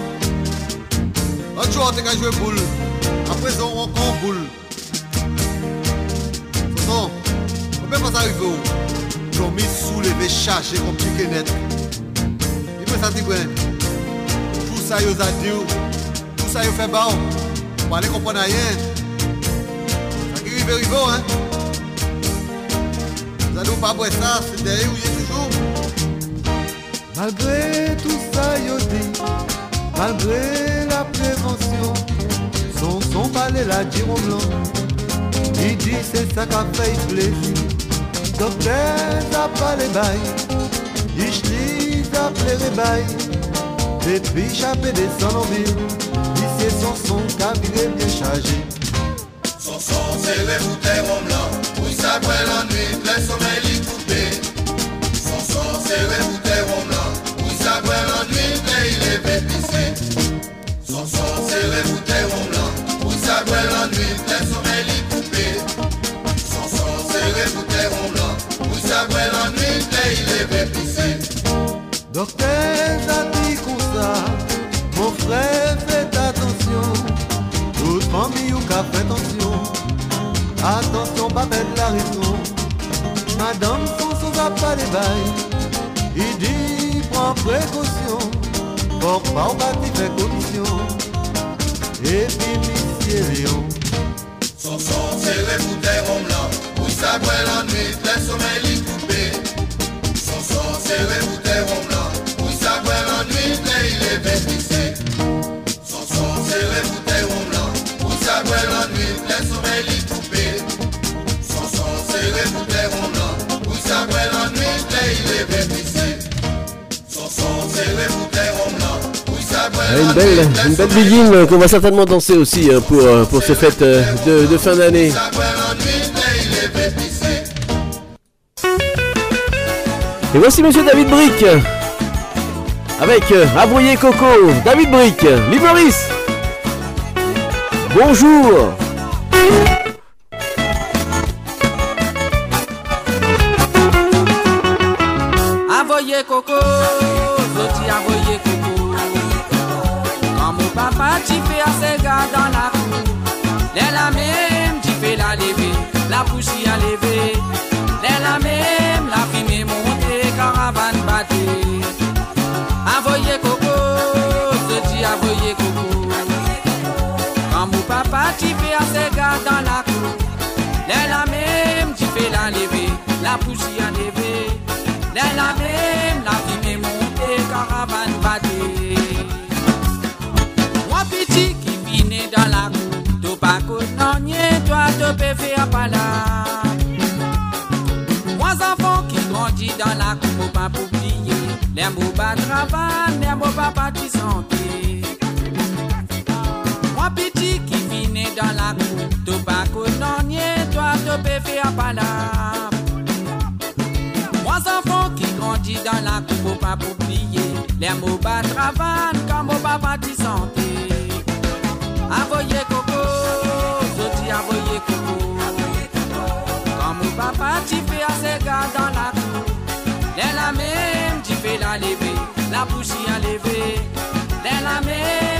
L'autre jour, on t'a joué boule. À présent, on compte boule. Son, on peut pas arriver où? Ont mis soulevé, chargé petit net. Il peut ça divin. Tout ça, yo a dit, tout ça, yo fait bon. Vous allez comprendre rien. Ça qui arrive, arrive, hein. Vous allez pas boire ça, c'est derrière où il est toujours? Malgré tout ça, yo dit, malgré prévention, son son palais la au blanc. Il dit c'est ça qu'a fait plaisir. Docteur n'a pas les bails, ich lis à plaire les bails. Depuis chapé des ville, il c'est son son qu'a viré bien chargé. Son son, c'est les bouteilles blanc. Oui, ça brûle la nuit, les sommeils y coupés. Son son, c'est les bouteilles blanc. Oui, ça brûle la nuit, mais il est épicé. Brûle la nuit, les sommeils y coupés. Son son, c'est les rhum blanc. Oui, ça brûle la nuit, mais il est. Docteur a dit comme ça, mon frère faites attention, toute famille ou qu'a fait attention, attention pas perdre la raison, madame son son a pas les bails, il dit prends précaution, pour pas au parti fait commission, et puis stereo Sopson serre koute rom lan Ou sa kwen lan nwit, le somel li koupe Sopson serre koute rom lan Une belle, une belle qu'on va certainement danser aussi euh, pour, euh, pour ces euh, de, de fin d'année. Et voici Monsieur David Brick avec euh, Abrouillé Coco. David Brick, Libris. Bonjour. Dans la cour, les la même t'y fait la lever, la poussée à lever. Les la même la fumée montée, caravane battée. Moi petit qui vient dans la cour, tu pas non toi te peux faire pas là. Moi enfant qui grandit dans la cour, pas oublier. Les mots pas travail, les mots pas parti santé. Moi petit qui vient dans la cour, te peux faire pas là. Moi enfant qui grandit dans la cour, faut pas oublier. Les mots pas travail, comme mots pas parti santé. Avoye coco, zoti avoye coco. Quand mon papa t'y fait assez gars dans la cour, les la même t'y fait la lever, la poussée à lever. Les la même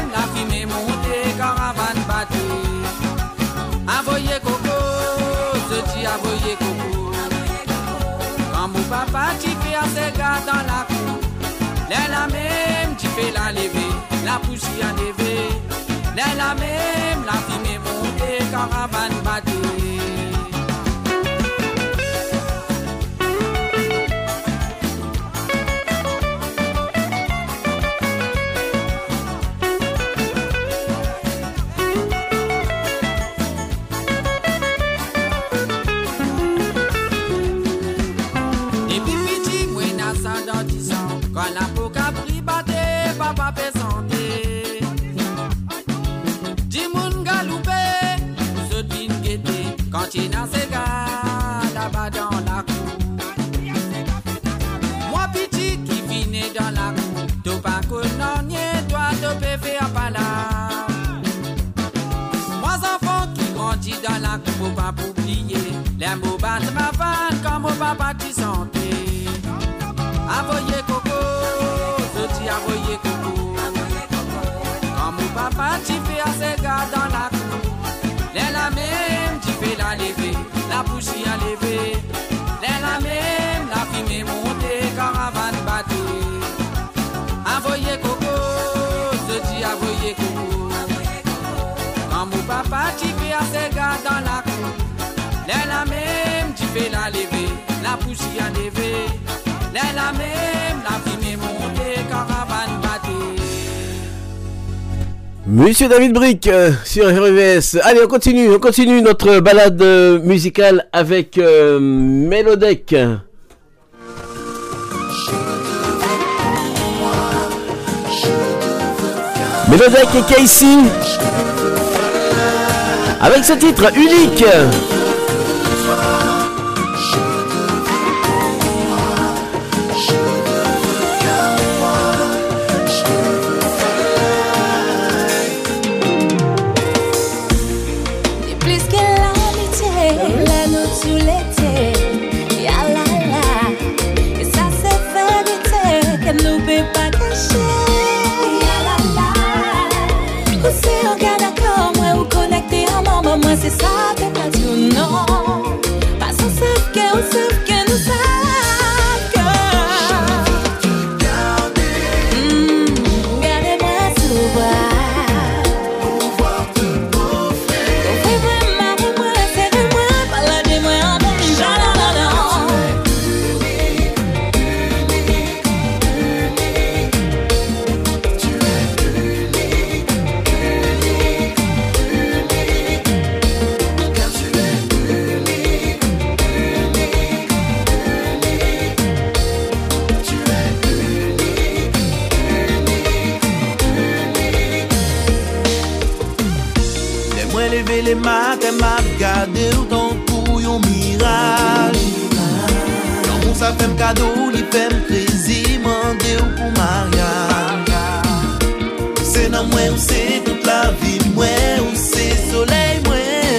dans la cour, les la même t'y fait la lever, la poussée à lever. Les la même la fumée caravane battue. Faut pas oublier les mots battre ma vanne comme au papa qui santé. Avoyer coco, je dis avoyer coco. Comme au papa tu fais assez gars dans la coupe. Les la même tu fais la lever, la bougie à lever. Les la même la fumée montée, caravane battue. Avoyer coco, je dis avoyer coco. Quand mon papa tu fais assez gars dans la cour Les la même tu fais la lever La poussière à lever Les la même la fumée montée Caravane battue Monsieur David Brick euh, sur RVS. Allez, on continue, on continue notre balade euh, musicale avec euh, Mélodec. Mélodec et Casey. Avec ce titre unique. Que, on sait gade ou tan pou yon miraj Nan moun sa fem kado, li fem prezi Mande ou pou maryaj Se nan mwen ou se tout la vi mwen Ou se soley mwen.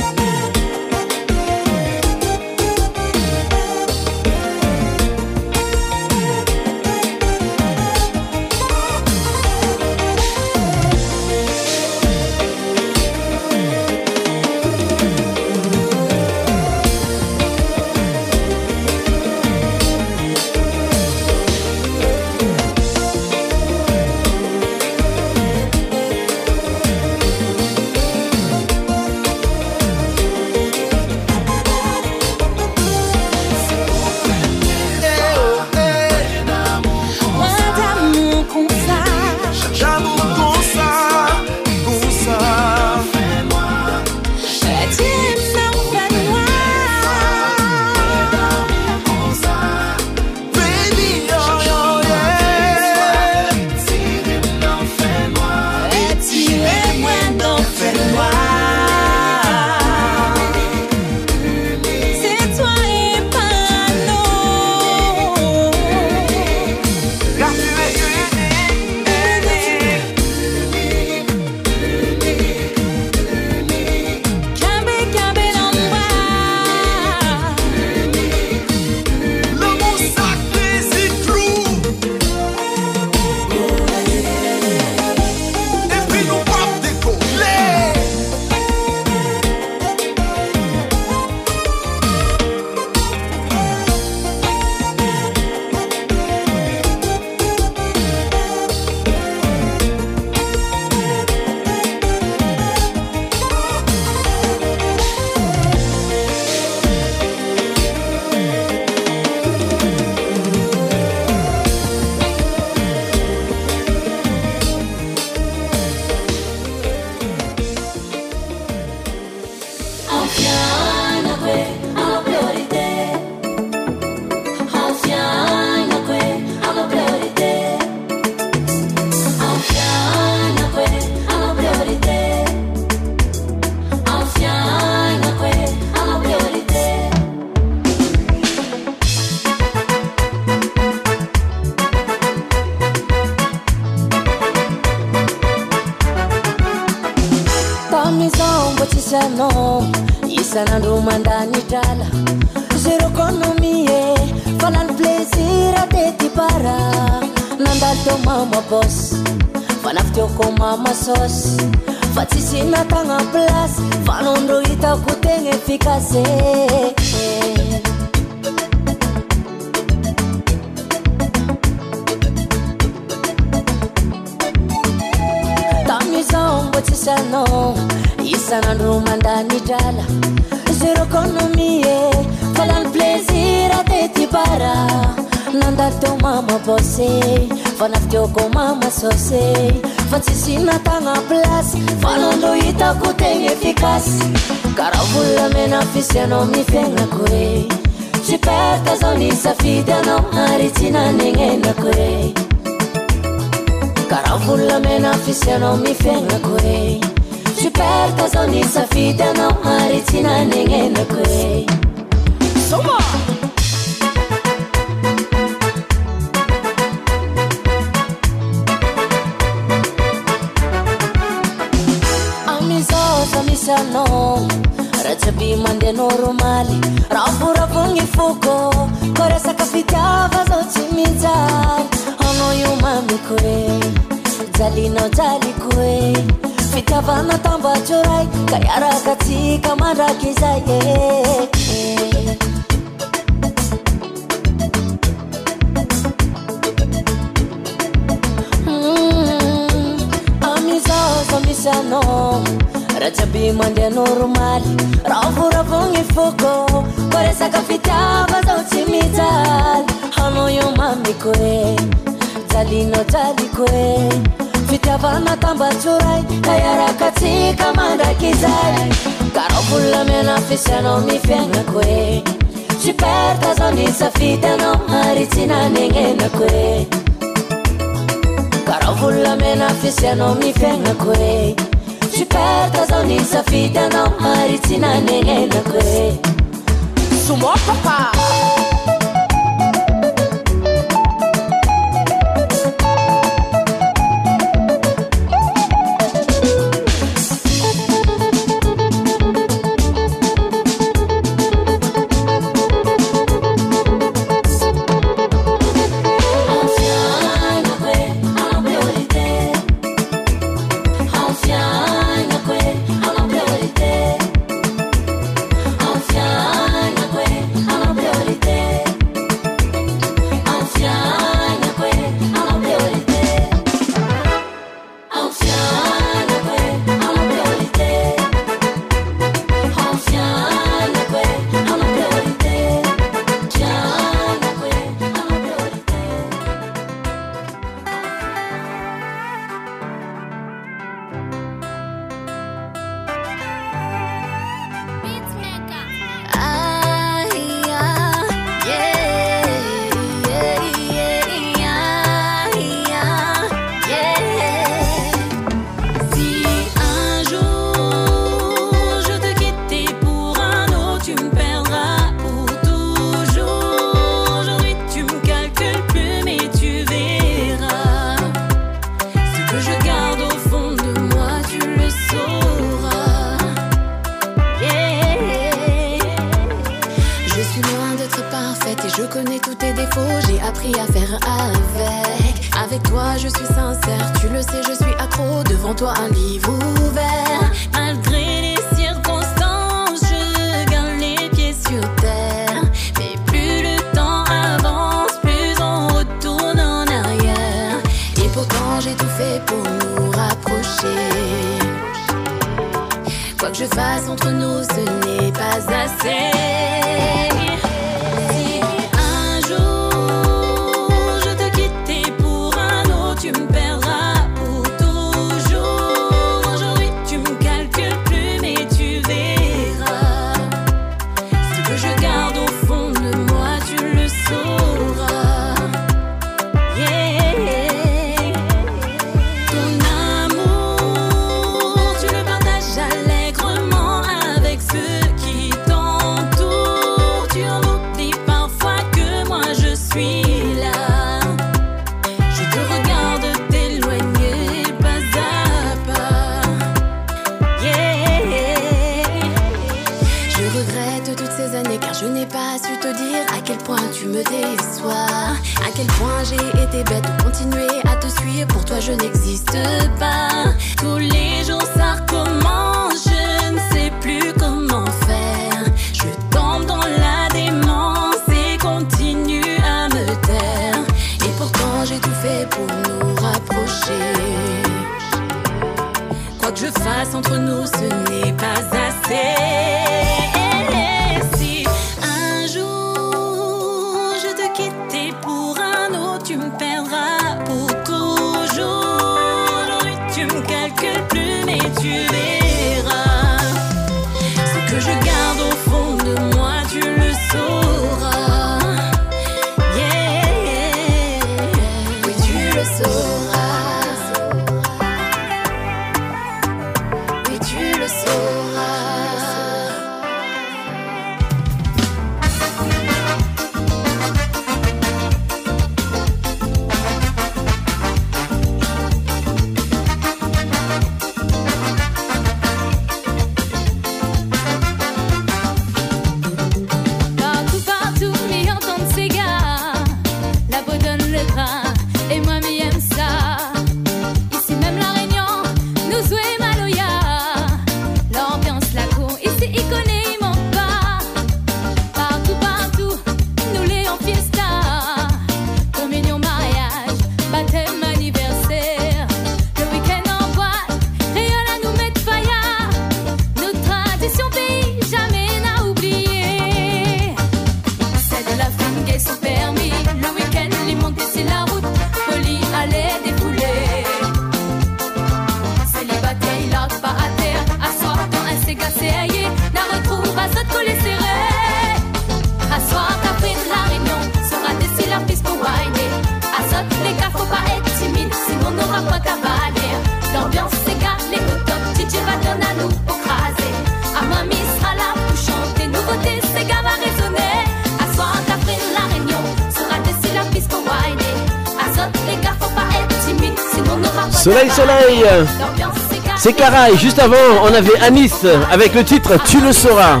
C'est juste avant on avait Anis avec le titre Tu le sauras.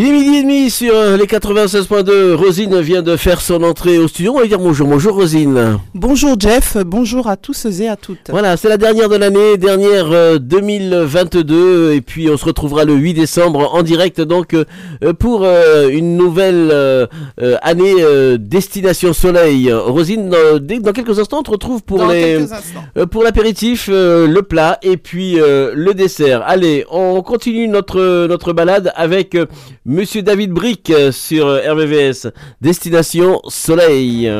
Il est midi et demi sur euh, les 96.2. Rosine vient de faire son entrée au studio. On va dire bonjour. Bonjour Rosine. Bonjour Jeff. Bonjour à tous et à toutes. Voilà, c'est la dernière de l'année, dernière euh, 2022. Et puis on se retrouvera le 8 décembre en direct donc euh, euh, pour euh, une nouvelle euh, année Destination Soleil. Rosine, dans, quelques instants, on te retrouve pour, pour l'apéritif, le plat et puis le dessert. Allez, on continue notre, notre balade avec Monsieur David Brick sur RVVS, Destination Soleil.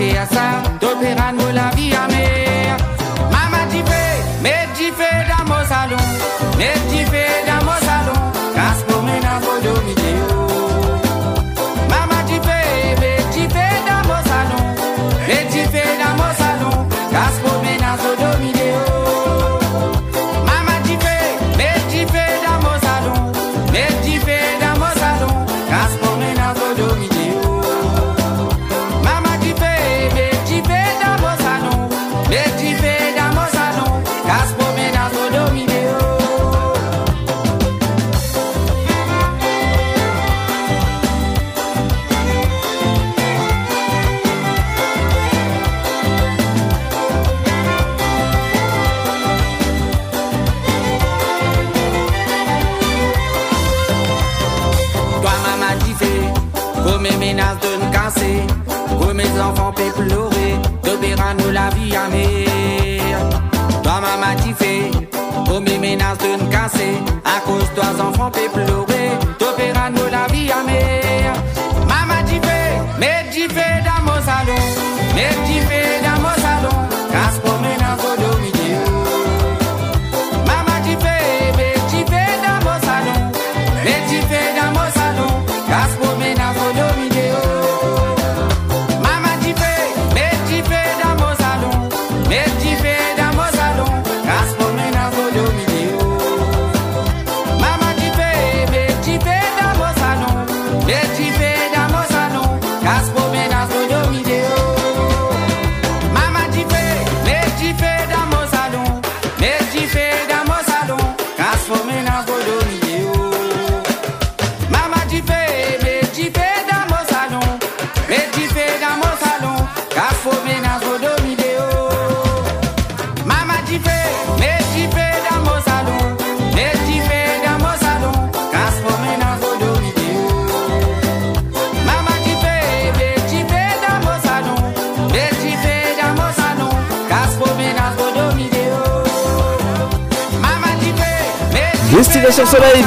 Les tantôt fait à ça. T'opéra nous la vie à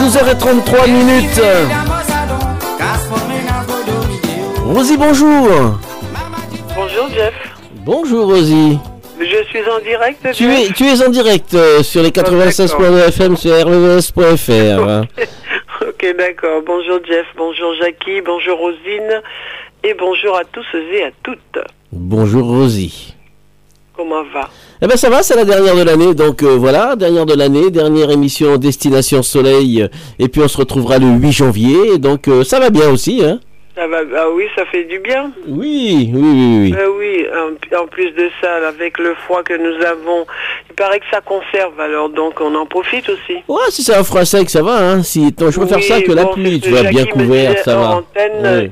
12h33 minutes. Rosie, bonjour. Bonjour Jeff, Bonjour Rosie. je suis en direct. Tu es, tu es en direct euh, sur les 96.2 FM sur rvs.fr. (laughs) Ok d'accord, bonjour Jeff, bonjour Jackie, bonjour Rosine et bonjour à tous et à toutes. Bonjour Rosie. Eh ben ça va, c'est la dernière de l'année, donc euh, voilà, dernière de l'année, dernière émission Destination Soleil, euh, et puis on se retrouvera le 8 janvier, donc euh, ça va bien aussi, hein Ça va Ah oui, ça fait du bien. Oui, oui, oui, oui. Ben oui, en, en plus de ça, avec le froid que nous avons, il paraît que ça conserve alors, donc on en profite aussi. Ouais, si c'est un froid sec, ça va, hein. Si, je préfère Oui, ça que la pluie, tu vois, bien couvert, ça va. antenne,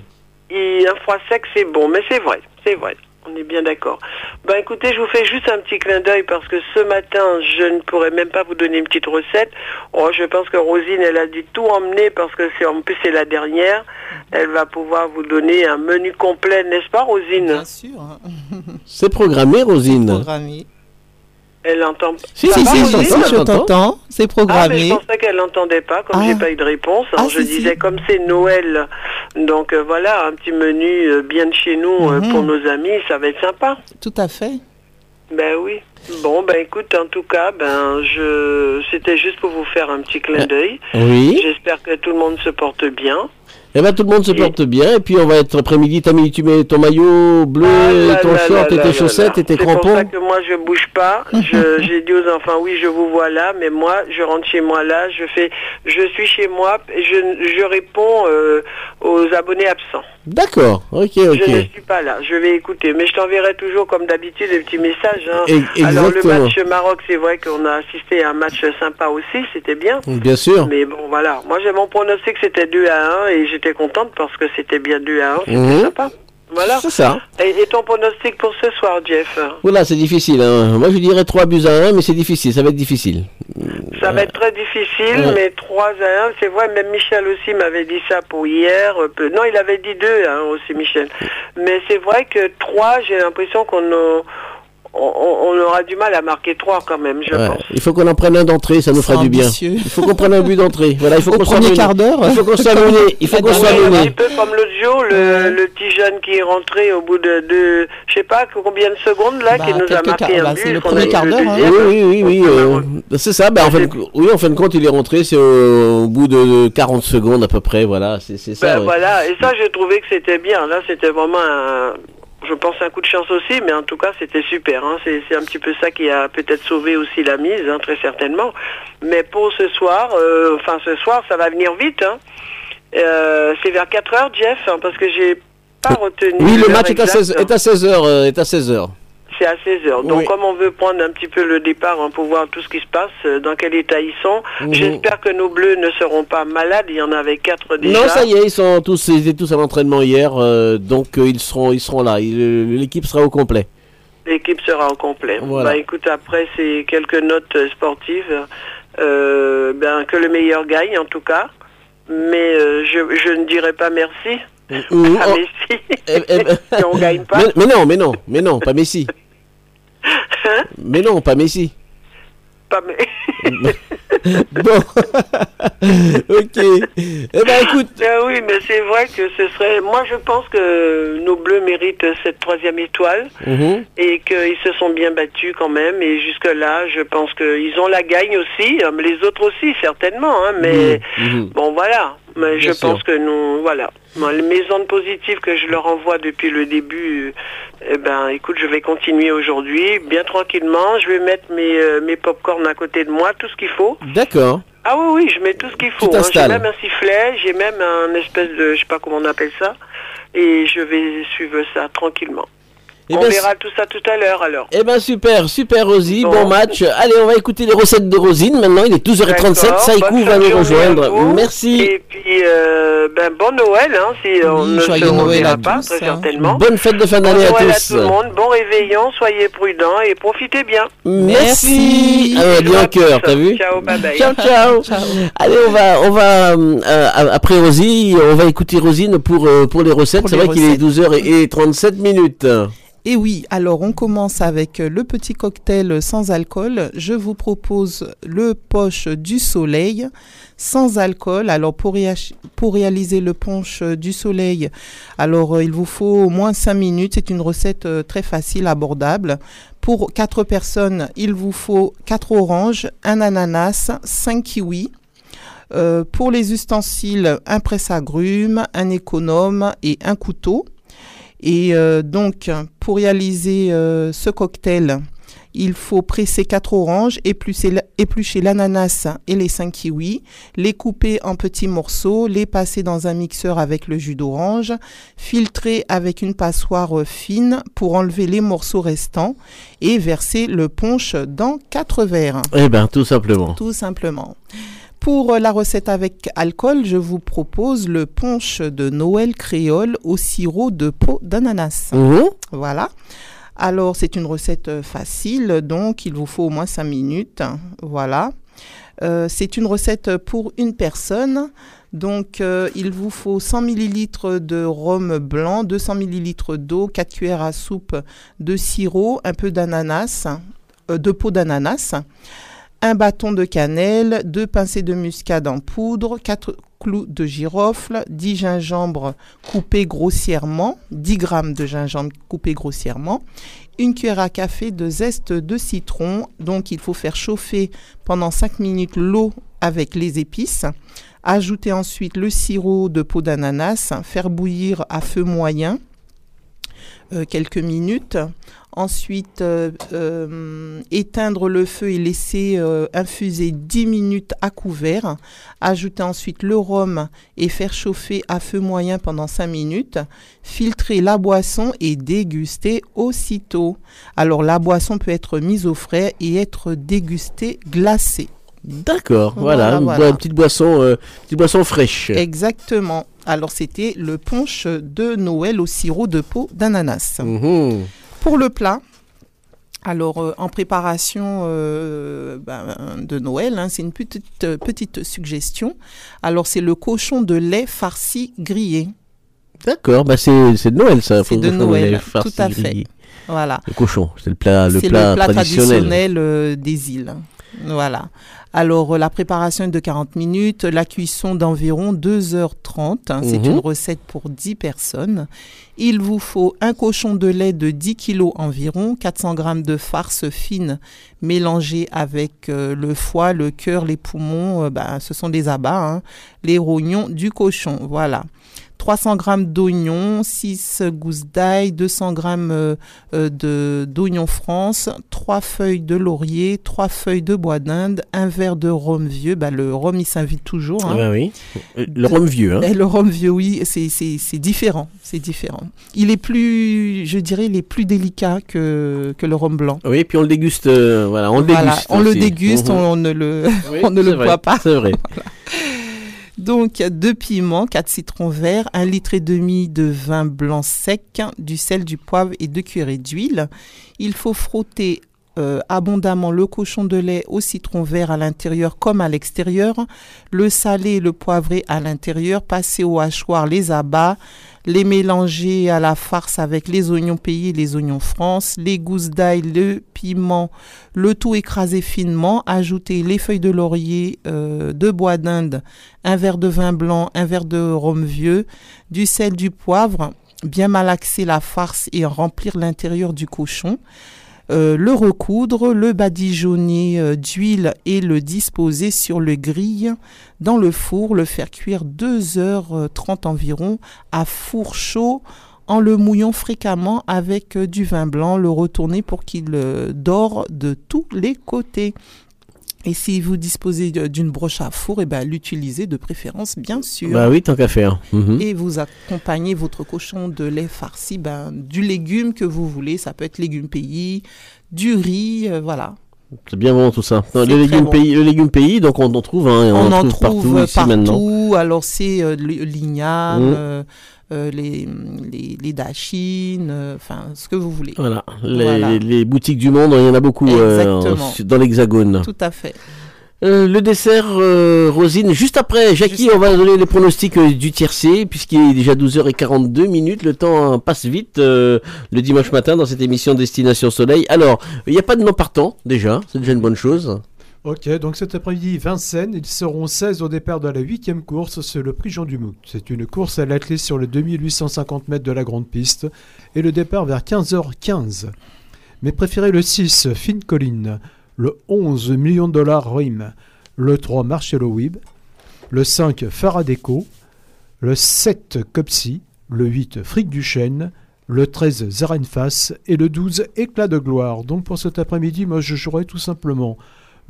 Oui. Et un froid sec, c'est bon, mais c'est vrai, c'est vrai. On est bien d'accord. Ben écoutez, je vous fais juste un petit clin d'œil parce que ce matin, je ne pourrais même pas vous donner une petite recette. Oh, je pense que Rosine, elle a dit tout emmener parce que c'est en plus c'est la dernière. Elle va pouvoir vous donner un menu complet, n'est-ce pas, Rosine? Bien sûr. C'est programmé, Rosine? Programmé. Elle entend. Si, si, si, Rosine j'entends, Je t'entends, c'est Ah, mais programmé. je pensais qu'elle n'entendait pas, comme Ah. j'ai pas eu de réponse. Ah, je si, si. disais, comme c'est Noël, donc euh, voilà, un petit menu euh, bien de chez nous euh, Mhm. pour nos amis, ça va être sympa. Tout à fait. Ben oui. Bon, ben écoute, en tout cas, ben je, c'était juste pour vous faire un petit clin d'œil. oui. J'espère que tout le monde se porte bien. Eh ben tout le monde se porte bien et puis on va être après-midi. T'as mis, tu mets ton maillot bleu, Ah là ton là short là et tes chaussettes et tes C'est pour ça crampons. que moi je bouge pas. (laughs) J'ai dit aux enfants oui je vous vois là, mais moi je rentre chez moi là, je fais, je suis chez moi, je, je réponds euh, aux abonnés absents. D'accord. Ok, Je ne ok. suis pas là, je vais écouter, mais je t'enverrai toujours comme d'habitude des petits messages. hein. E- Alors le match Maroc, c'est vrai qu'on a assisté à un match sympa aussi, c'était bien. Bien sûr. Mais bon voilà, moi j'ai mon pronostic c'était 2 à 1 et j'étais contente parce que c'était bien 2 à 1, c'était Mhm. sympa. Voilà. C'est ça. Et, et ton pronostic pour ce soir, Jeff Voilà, c'est difficile. hein. Moi, je dirais 3 buts à 1, mais c'est difficile. Ça va être difficile. Ça va être très difficile, Ouais. mais 3 à 1, c'est vrai, même Michel aussi m'avait dit ça pour hier. euh, Non, il avait dit 2 à 1 aussi, Michel. Mais c'est vrai que 3, j'ai l'impression qu'on a- on, on aura du mal à marquer 3 quand même, je Ouais. pense. Il faut qu'on en prenne un d'entrée, ça nous fera du bien. Il faut qu'on prenne un but d'entrée. Voilà, il faut Au qu'on soit quart d'heure. Il faut qu'on soit mené. Il faut (laughs) qu'on soit un petit peu comme l'autre jour, le, le petit jeune qui est rentré au bout de, de je sais pas combien de secondes là, Bah, qui nous a marqué un bah, but. c'est le premier quart d'heure, hein. Oui, oui, oui, oui. euh, c'est ça. Ben, en fin de, oui, en fin de compte, il est rentré. C'est au, au bout de 40 secondes à peu près. Voilà, c'est ça. Ben ouais. voilà, et ça j'ai trouvé que c'était bien. Là c'était vraiment un, je pense un coup de chance aussi, mais en tout cas c'était super. Hein. C'est un petit peu ça qui a peut-être sauvé aussi la mise, hein, très certainement. Mais pour ce soir, euh, enfin ce soir ça va venir vite. Hein. Euh, c'est vers 4 heures Jeff, hein, parce que j'ai pas retenu. Oui, le match est à exacte. 16 est à 16 heures. euh, est à 16 heures. C'est à 16 heures. Donc Oui. comme on veut prendre un petit peu le départ hein, pour voir tout ce qui se passe, euh, dans quel état ils sont, Mhm. j'espère que nos bleus ne seront pas malades. Il y en avait quatre déjà. Non, ça y est, ils sont tous, ils étaient tous à l'entraînement hier, euh, donc euh, ils seront, ils seront là. L'équipe sera au complet. L'équipe sera au complet. Voilà. Bah écoute, après c'est quelques notes sportives. Ben, que le meilleur gagne en tout cas. Mais je, je ne dirai pas merci Ou- à oh, Messi eh, eh, (laughs) si on gagne pas. mais, mais non, mais non, mais non, pas Messi. mais non, pas Messi. Pas mais- (laughs) Bon, (laughs) ok. Eh ben écoute, Ah oui, mais c'est vrai que ce serait. Moi, je pense que nos Bleus méritent cette troisième étoile Mhm. et qu'ils se sont bien battus quand même. Et jusque-là, je pense qu'ils ont la gagne aussi, hein, les autres aussi certainement. hein, mais Mhm. bon, voilà. Mais Bien je sûr. pense que nous, voilà. Mes ondes positives que je leur envoie depuis le début, euh, eh ben, écoute, je vais continuer aujourd'hui, bien tranquillement. Je vais mettre mes, euh, mes pop-corn à côté de moi, tout ce qu'il faut. d'accord. Ah oui, oui, je mets tout ce qu'il faut. Hein. J'ai même un sifflet, j'ai même un espèce de, je sais pas comment on appelle ça, et je vais suivre ça tranquillement. Eh on ben, verra tout ça tout à l'heure alors. Eh ben super, super Rosie, bon, Bon. match. Allez, on va écouter les recettes de Rosine. Maintenant, il est 12h37, D'accord, Saïkou va nous à rejoindre. Merci. Et puis, euh, ben, bon Noël, hein, si on ne se joyeux Noël reverra à pas, tous, très hein. certainement. Bonne fête de fin Bon d'année à Noël à tous. tout le monde, bon réveillon, soyez prudents et profitez bien. Merci. Ah, Bisous dis à en cœur, t'as vu Ciao, bye bye. Ciao, ciao. Allez, on va, on va euh, après Rosie, on va écouter Rosine pour euh, pour les recettes. C'est vrai qu'il est recettes. 12h37 minutes. Et oui, alors on commence avec euh, le petit cocktail sans alcool. Je vous propose le poche du soleil sans alcool. Alors pour, réaliser le punch euh, du soleil, alors euh, il vous faut au moins 5 minutes. C'est une recette très facile, abordable. Pour 4 personnes, il vous faut 4 oranges, un ananas, 5 kiwis. Pour les ustensiles, un presse-agrumes, un économe et un couteau. Et euh, donc, pour réaliser euh, ce cocktail, il faut presser 4 oranges, éplucher, la- éplucher l'ananas et les 5 kiwis, les couper en petits morceaux, les passer dans un mixeur avec le jus d'orange, filtrer avec une passoire euh, fine pour enlever les morceaux restants et verser le punch dans 4 verres. Eh ben, tout simplement. Tout simplement. Pour euh, la recette avec alcool, je vous propose le punch de Noël créole au sirop de peau d'ananas. Mhm. Voilà. Alors, c'est une recette euh, facile, donc il vous faut au moins 5 minutes. Voilà. Euh, c'est une recette pour une personne. Donc, euh, il vous faut 100 ml de rhum blanc, 200 ml d'eau, 4 cuillères à soupe de sirop, un peu d'ananas, euh, de peau d'ananas, un bâton de cannelle, deux pincées de muscade en poudre, 4 clous de girofle, 10 gingembres coupés grossièrement, 10 grammes de gingembre coupés grossièrement, une cuillère à café de zeste de citron. Donc il faut faire chauffer pendant 5 minutes l'eau avec les épices. Ajoutez ensuite le sirop de peau d'ananas, faire bouillir à feu moyen euh, quelques minutes. Ensuite, euh, euh, éteindre le feu et laisser euh, infuser 10 minutes à couvert. Ajouter ensuite le rhum et faire chauffer à feu moyen pendant 5 minutes. Filtrer la boisson et déguster aussitôt. Alors la boisson peut être mise au frais et être dégustée glacée. D'accord, voilà, une voilà. petite boisson, euh, petite boisson fraîche. Exactement. Alors c'était le punch de Noël au sirop de peau d'ananas. Mhm. Pour le plat, alors euh, en préparation euh, ben, de Noël, hein, c'est une petite, euh, petite suggestion. Alors c'est le cochon de lait farci grillé. D'accord, bah c'est c'est de Noël ça. C'est de Noël, tout à fait. Voilà. Le cochon, c'est le plat, le plat, traditionnel. euh, des îles. Voilà. Alors, euh, la préparation est de 40 minutes, la cuisson d'environ 2h30. hein. C'est Mhm. une recette pour 10 personnes. Il vous faut un cochon de lait de 10 kg environ, 400 g de farce fine mélangée avec euh, le foie, le cœur, les poumons, euh, ben, ce sont des abats, hein, les rognons du cochon. Voilà. 300 g d'oignons, 6 gousses d'ail, 200 g euh, euh, de d'oignons France, 3 feuilles de laurier, 3 feuilles de bois d'Inde, un verre de rhum vieux. Bah, le rhum, il s'invite toujours. hein. Ah bah oui. Le rhum vieux. Hein. Et le rhum vieux, oui, c'est- différent. C'est différent. Il est plus, je dirais, il est plus délicat que, que le rhum blanc. Oui, et puis on le déguste. euh, voilà, on le Voilà, déguste. on le déguste, Mhm. on ne le, Oui, (laughs) on ne le vrai, boit pas. C'est vrai. (laughs) (laughs) Donc, deux piments, quatre citrons verts, un litre et demi de vin blanc sec, du sel, du poivre et deux cuillerées d'huile. Il faut frotter euh, abondamment le cochon de lait au citron vert à l'intérieur comme à l'extérieur, le salé et le poivré à l'intérieur, passer au hachoir les abats, les mélanger à la farce avec les oignons pays les oignons France, les gousses d'ail, le piment, le tout écrasé finement, ajouter les feuilles de laurier, euh, de bois d'Inde, un verre de vin blanc, un verre de rhum vieux, du sel, du poivre, bien malaxer la farce et remplir l'intérieur du cochon. Euh, le recoudre, le badigeonner euh, d'huile et le disposer sur le grille dans le four, le faire cuire 2h30 environ à four chaud en le mouillant fréquemment avec euh, du vin blanc, le retourner pour qu'il euh, dore de tous les côtés. Et si vous disposez d'une broche à four, et ben, l'utilisez de préférence, bien sûr. Bah oui, tant qu'à faire. Mhm. Et vous accompagnez votre cochon de lait farci ben, du légume que vous voulez. Ça peut être légumes pays, du riz, euh, voilà. C'est bien bon tout ça. Non, le, légume bon. pays, le légume pays, donc on en trouve, hein, on, On, en en trouve, partout, ici maintenant. Alors c'est euh, l'igname, Mm. euh, euh, les, les, les dachines, euh, enfin ce que vous voulez. Voilà. Les, Voilà. les boutiques du monde, il y en a beaucoup euh, dans l'hexagone. Tout à fait. Euh, le dessert, euh, Rosine, juste après, Jackie, on va donner les pronostics euh, du tiercé, puisqu'il est déjà 12h42 minutes, le temps euh, passe vite le dimanche matin dans cette émission Destination Soleil. Alors, il n'y a pas de non partant, déjà, c'est déjà une bonne chose. Ok, donc cet après-midi, Vincennes, ils seront 16 au départ de la huitième course, c'est le prix Jean Dumout. C'est une course à l'athlée sur les 2850 mètres de la grande piste, et le départ vers 15h15. Mais préférez le 6, Fine Colline, le 11, Millions de dollars Rim, le 3, Marcello Wib, le 5, Faradeco, le 7, Copsy, le 8, Fric du le 13, Zarenfass et le 12, Éclat de gloire. Donc pour cet après-midi, moi je jouerai tout simplement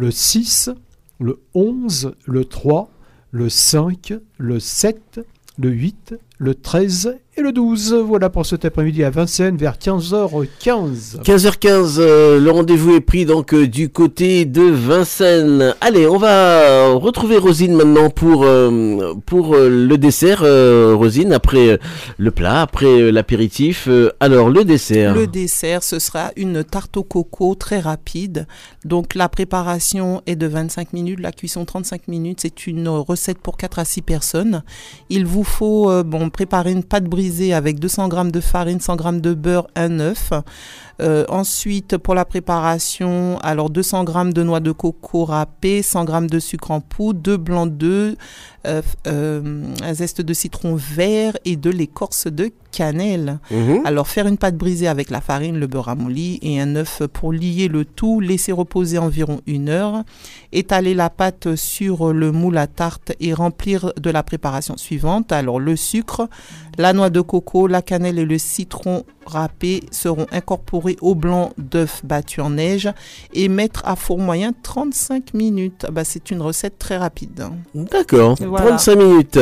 le 6, le 11, le 3, le 5, le 7, le 8, le 13 et le 12. Voilà pour cet après-midi à Vincennes vers 15h15. 15h15, euh, le rendez-vous est pris donc euh, du côté de Vincennes. Allez, on va retrouver Rosine maintenant pour, euh, pour euh, le dessert. euh, Rosine, après euh, le plat, après euh, l'apéritif. Euh, alors, le dessert. Le dessert, ce sera une tarte au coco très rapide. Donc la préparation est de 25 minutes, la cuisson 35 minutes. C'est une recette pour 4 à 6 personnes. Il vous faut, euh, bon, préparer une pâte brisée avec 200 g de farine, 100 g de beurre, un œuf. Euh, ensuite, pour la préparation, alors 200 g de noix de coco râpées, 100 g de sucre en poudre, deux blancs d'œufs, euh, euh, un zeste de citron vert et de l'écorce de cannelle. Mhm. Alors, faire une pâte brisée avec la farine, le beurre ramolli et un œuf pour lier le tout, laisser reposer environ une heure, étaler la pâte sur le moule à tarte et remplir de la préparation suivante. Alors, le sucre, la noix de coco, la cannelle et le citron râpé seront incorporés au blanc d'œuf battu en neige et mettre à four moyen 35 minutes. Ah bah, c'est une recette très rapide. D'accord, Voilà. 35 minutes.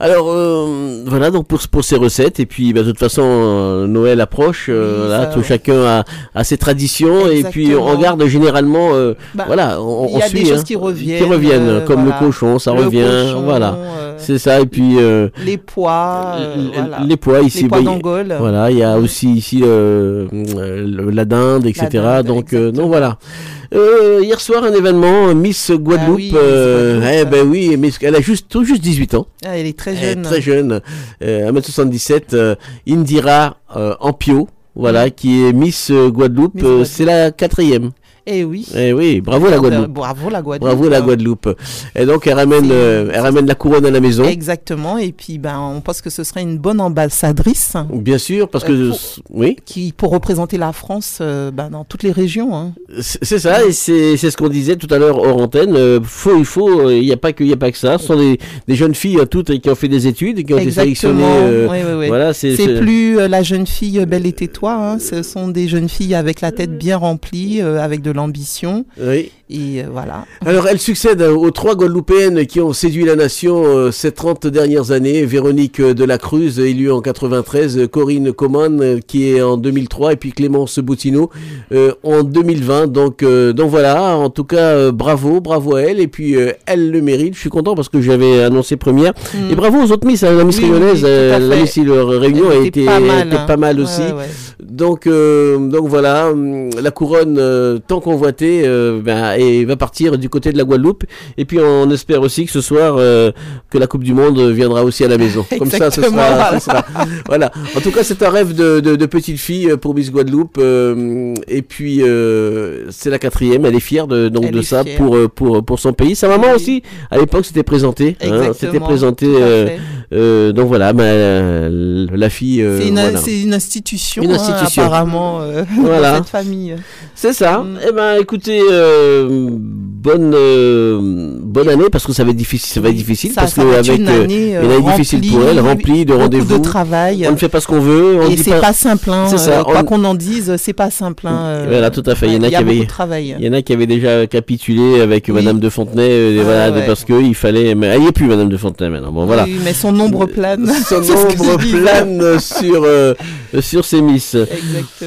Alors euh, voilà donc pour, pour ces recettes et puis bah, de toute façon euh, Noël approche, euh, Oui, là, ça, tout chacun a, a ses traditions et puis on garde généralement Bah, voilà on, il y on a suit des choses hein, qui reviennent, qui reviennent comme voilà. le cochon ça Le revient cochon, voilà c'est ça et puis Les pois, voilà. les pois ici Les pois bah, voilà il y a aussi ici euh, la dinde etc dinde, donc euh, donc voilà Euh, hier soir un événement Miss Guadeloupe Ah oui, euh, Guadeloupe. eh ben oui Miss- elle a juste tout juste 18 ans Ah, elle est très elle est jeune. très jeune, euh, 1m77, euh, Indira euh, Ampio, voilà, qui est Miss Guadeloupe. Guadeloupe. c'est la quatrième. Eh oui. Eh oui, bravo la Guadeloupe. Bravo la Guadeloupe. Bravo la Guadeloupe. Et donc elle ramène, euh, elle ramène la couronne à la maison. Exactement. Et puis, ben, on pense que ce serait une bonne ambassadrice. Bien sûr, parce que Euh, pour- oui, Qui, pour représenter la France euh, ben, dans toutes les régions. hein. c'est ça, et c'est ce qu'on disait tout à l'heure hors antenne. faut, il faut, il n'y a pas que, il y a pas que ça. Ce sont des, des jeunes filles toutes qui ont fait des études, qui ont été sélectionnées. Oui, oui, oui. Voilà, c'est plus la jeune fille belle et tais-toi. hein. Ce sont des jeunes filles avec la tête bien remplie, avec de l'ambition. Et euh, voilà. Alors, elle succède aux trois Guadeloupéennes qui ont séduit la nation euh, ces 30 dernières années. Véronique euh, de la Cruz, élue en 93, euh, Corinne Coman, qui est en 2003, et puis Clémence Boutineau euh, en 2020. Donc, euh, donc voilà, en tout cas, bravo, bravo à elle. Et puis, euh, elle le mérite. Je suis content parce que j'avais annoncé première. Mm. Et bravo aux autres Miss. hein, La Miss Oui, oui, Réunionnaise, euh, la. Miss Réunion a été, pas mal, était hein. pas mal Ouais, aussi. ouais. Donc, donc voilà, hum, la couronne tant convoitée ben, et va partir du côté de la Guadeloupe. Et puis on espère aussi que ce soir euh, que la Coupe du Monde viendra aussi à la maison. Comme ça, ce sera, voilà. ce sera- voilà. En tout cas, c'est un rêve de, de, de petite fille euh, pour Miss Guadeloupe. euh, et puis euh, c'est la quatrième. Elle est fière de, donc Elle de ça pour, pour pour son pays. Sa maman aussi à l'époque s'était présentée. hein, s'était présentée. Euh, donc voilà, ben, euh, la fille. euh, C'est une, voilà. c'est une institution, Une hein, institution. apparemment, euh, (laughs) Voilà. dans cette famille. C'est ça. Eh ben, écoutez, euh, bonne euh, bonne année parce que ça va être difficile. Ça va être difficile Ça- parce ça que avec une euh, année, euh, une année difficile pour remplie, elle, remplie de rendez-vous, de travail. On ne fait pas ce qu'on veut. On Et c'est pas simple, hein, ça. quoi on- qu'on en dise, c'est pas simple. hein, Voilà, tout à fait. Il y en a qui avaient, il y en a qui avaient déjà capitulé avec Madame de Fontenay, Ah, voilà, ouais. parce que il fallait. Mais elle n'y est plus, Madame de Fontenay maintenant. Bon, voilà. Oui, mais son nombre plane. (laughs) Son (laughs) disais. plane sur sur ces Miss.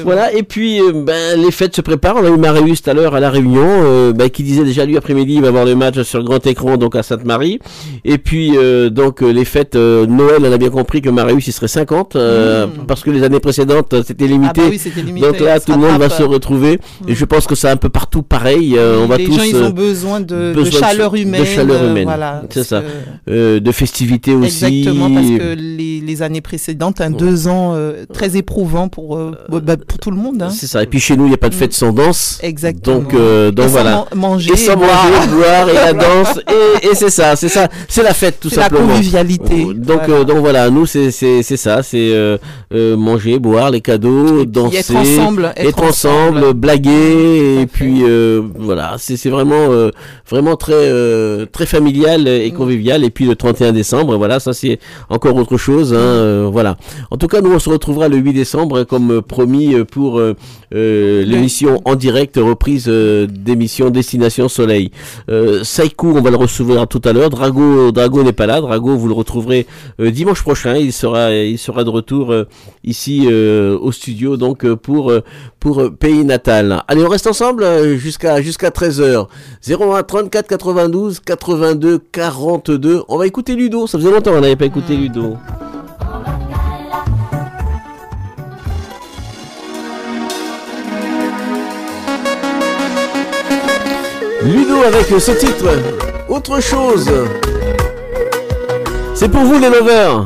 Voilà. Et puis ben, les fêtes se préparent. On a eu Marius tout à l'heure à la Réunion, ben, qui disait déjà lui après-midi il va voir le match sur le grand écran donc à Sainte-Marie. Et puis euh, donc euh, les fêtes euh, Noël, on a bien compris que Marius il serait 50 euh, parce que les années précédentes c'était limité. Ah bah oui, c'était limité, Donc là tout le monde va se retrouver. Et je pense que c'est un peu partout pareil. on va les tous. gens, ils ont besoin de, chaleur humaine. De chaleur humaine. voilà, c'est ça. que- de festivités aussi. Exactement, parce que les, les années précédentes, un deux ans très éprouvant pour, bah, pour tout le monde. hein. C'est ça. Et puis chez nous, il n'y a pas de fête sans danse. Exactement. Donc, donc Et voilà. manger Et sans et boire. et la danse. Et, et c'est ça, c'est ça. C'est la fête, tout C'est la simplement. convivialité. Donc, Voilà. euh, donc voilà, nous, c'est, c'est, c'est ça. C'est euh, euh, manger, boire, les cadeaux, danser. être ensemble, être être ensemble, ensemble. blaguer. Et puis, euh, voilà. C'est, c'est vraiment, euh, vraiment très, euh, très familial et convivial. Et puis, le 31 décembre, voilà, ça, c'est encore autre chose. Hein, euh, voilà. En tout cas, nous, on se retrouvera le 8 décembre, comme euh, promis, euh, pour euh, euh, l'émission en direct, reprise euh, d'émission Destination Soleil. Euh, Saikou, on va le recevoir tout à l'heure. Drago, Drago n'est pas là. Drago, vous le retrouverez euh, dimanche prochain. Il sera, il sera de retour euh, ici au studio, donc pour pour Pays Natal. Allez, on reste ensemble jusqu'à jusqu'à 13h. 01 34 92 82 42. On va écouter Ludo. Ça faisait longtemps qu'on n'avait pas écouté Ludo. Ludo avec ce titre. Autre chose. C'est pour vous les lovers.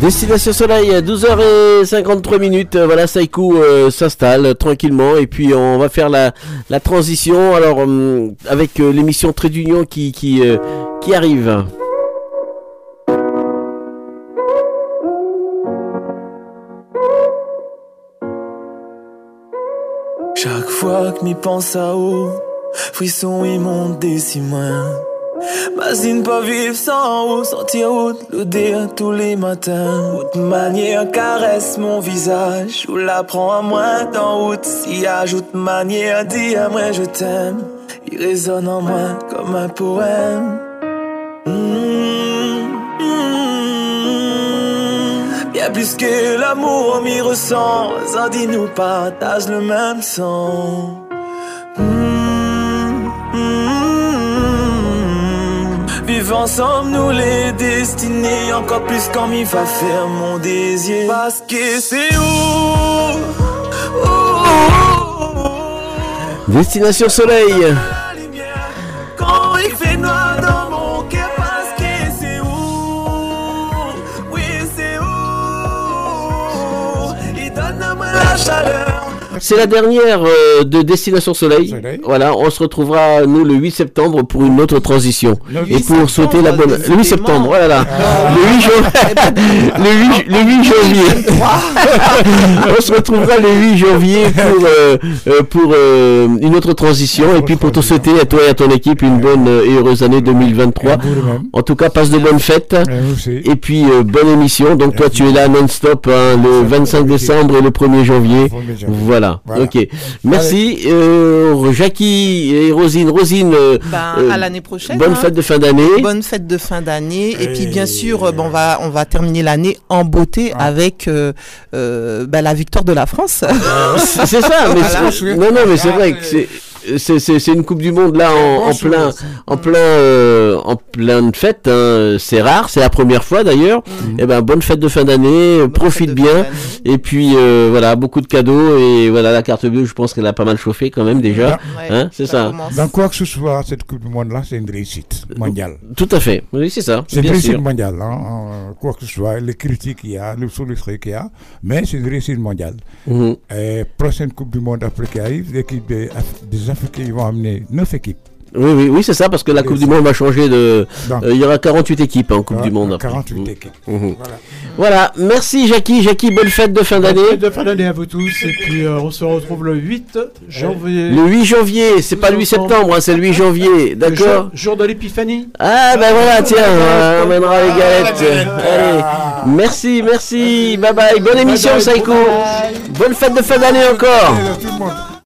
Destination Soleil, 12h53 minutes. Voilà, Saiku euh, s'installe tranquillement et puis on va faire la, transition. Alors hum, avec euh, l'émission Très d'Union qui qui, euh, qui arrive. Chaque fois que m'y pense à haut, frisson immonde des. Imagine pas vivre sans route, sortir route, le dire tous les matins. Route manière caresse mon visage, ou la prend à moi dans route. Si ajoute manière dire à moi je t'aime, il résonne en moi comme un poème. Mm, mm. Bien plus que l'amour, m'y ressent. Dit nous partage le même sang. Ensemble, nous les destinées. Encore plus quand m'y va faire mon désir. Parce que c'est où? Destination Soleil. C'est la dernière euh, de Destination Soleil. Voilà, on se retrouvera nous le 8 septembre pour une autre transition. Et 8 pour souhaiter la bonne. Le 8 septembre, voilà. là. Ah. Le 8 (laughs) janvier. le 8, le 8 janvier. on se retrouvera le 8 janvier pour, euh, euh, pour euh, une autre transition. Et puis pour te souhaiter à toi et à ton équipe une bonne et heureuse année 2023. En tout cas, passe de bonnes fêtes. Et puis bonne émission. Donc toi, tu es là non-stop hein, le 25 décembre et le 1er janvier. Voilà. Voilà. Ok. Merci, euh, Jackie et Rosine. Rosine, euh, Ben, euh, à l'année prochaine. Bonne hein. fête de fin d'année. Bonne fête de fin d'année. Et puis bien sûr, euh, bon, on va on va terminer l'année en beauté avec euh, ben, la victoire de la France. C'est c'est ça, (laughs) mais Voilà. non, non, mais c'est vrai que c'est. C'est, c'est, c'est une Coupe du Monde là en, en plein en plein euh, en pleine fête hein. c'est rare c'est la première fois d'ailleurs. Et ben bonne fête de fin d'année profite bien. et puis euh, voilà beaucoup de cadeaux et voilà la carte bleue je pense qu'elle a pas mal chauffé quand même déjà. Hein c'est ça, Dans quoi que ce soit, cette Coupe du Monde-là, c'est une réussite mondiale. tout à fait. Oui c'est ça C'est une réussite sûr. mondiale, hein, euh, quoi que ce soit, les critiques qu'il y a, le soulèvement qu'il y a, mais c'est une réussite mondiale. Mhm. Et prochaine Coupe du Monde après qui arrive, l'équipe des Africains ils vont amener 9 équipes. Oui, oui, oui, c'est ça, parce que la Coupe du Monde va changer de. Donc. euh, Il y aura 48 équipes en Coupe du Monde. après. 48 Mhm. équipes. Mhm. Voilà, merci Jackie. Jackie, bonne fête de fin Bonne d'année. fête de fin d'année à vous tous. Et puis euh, on se retrouve le 8 janvier. Le 8 janvier, c'est pas le 8 septembre, hein, c'est le 8 janvier, d'accord jour, jour de l'épiphanie. Ah, ben voilà, tiens, on emmènera les galettes. Allez, merci, merci, bye bye. Bonne émission, Saïko. Bonne fête de fin d'année encore. Tout le monde.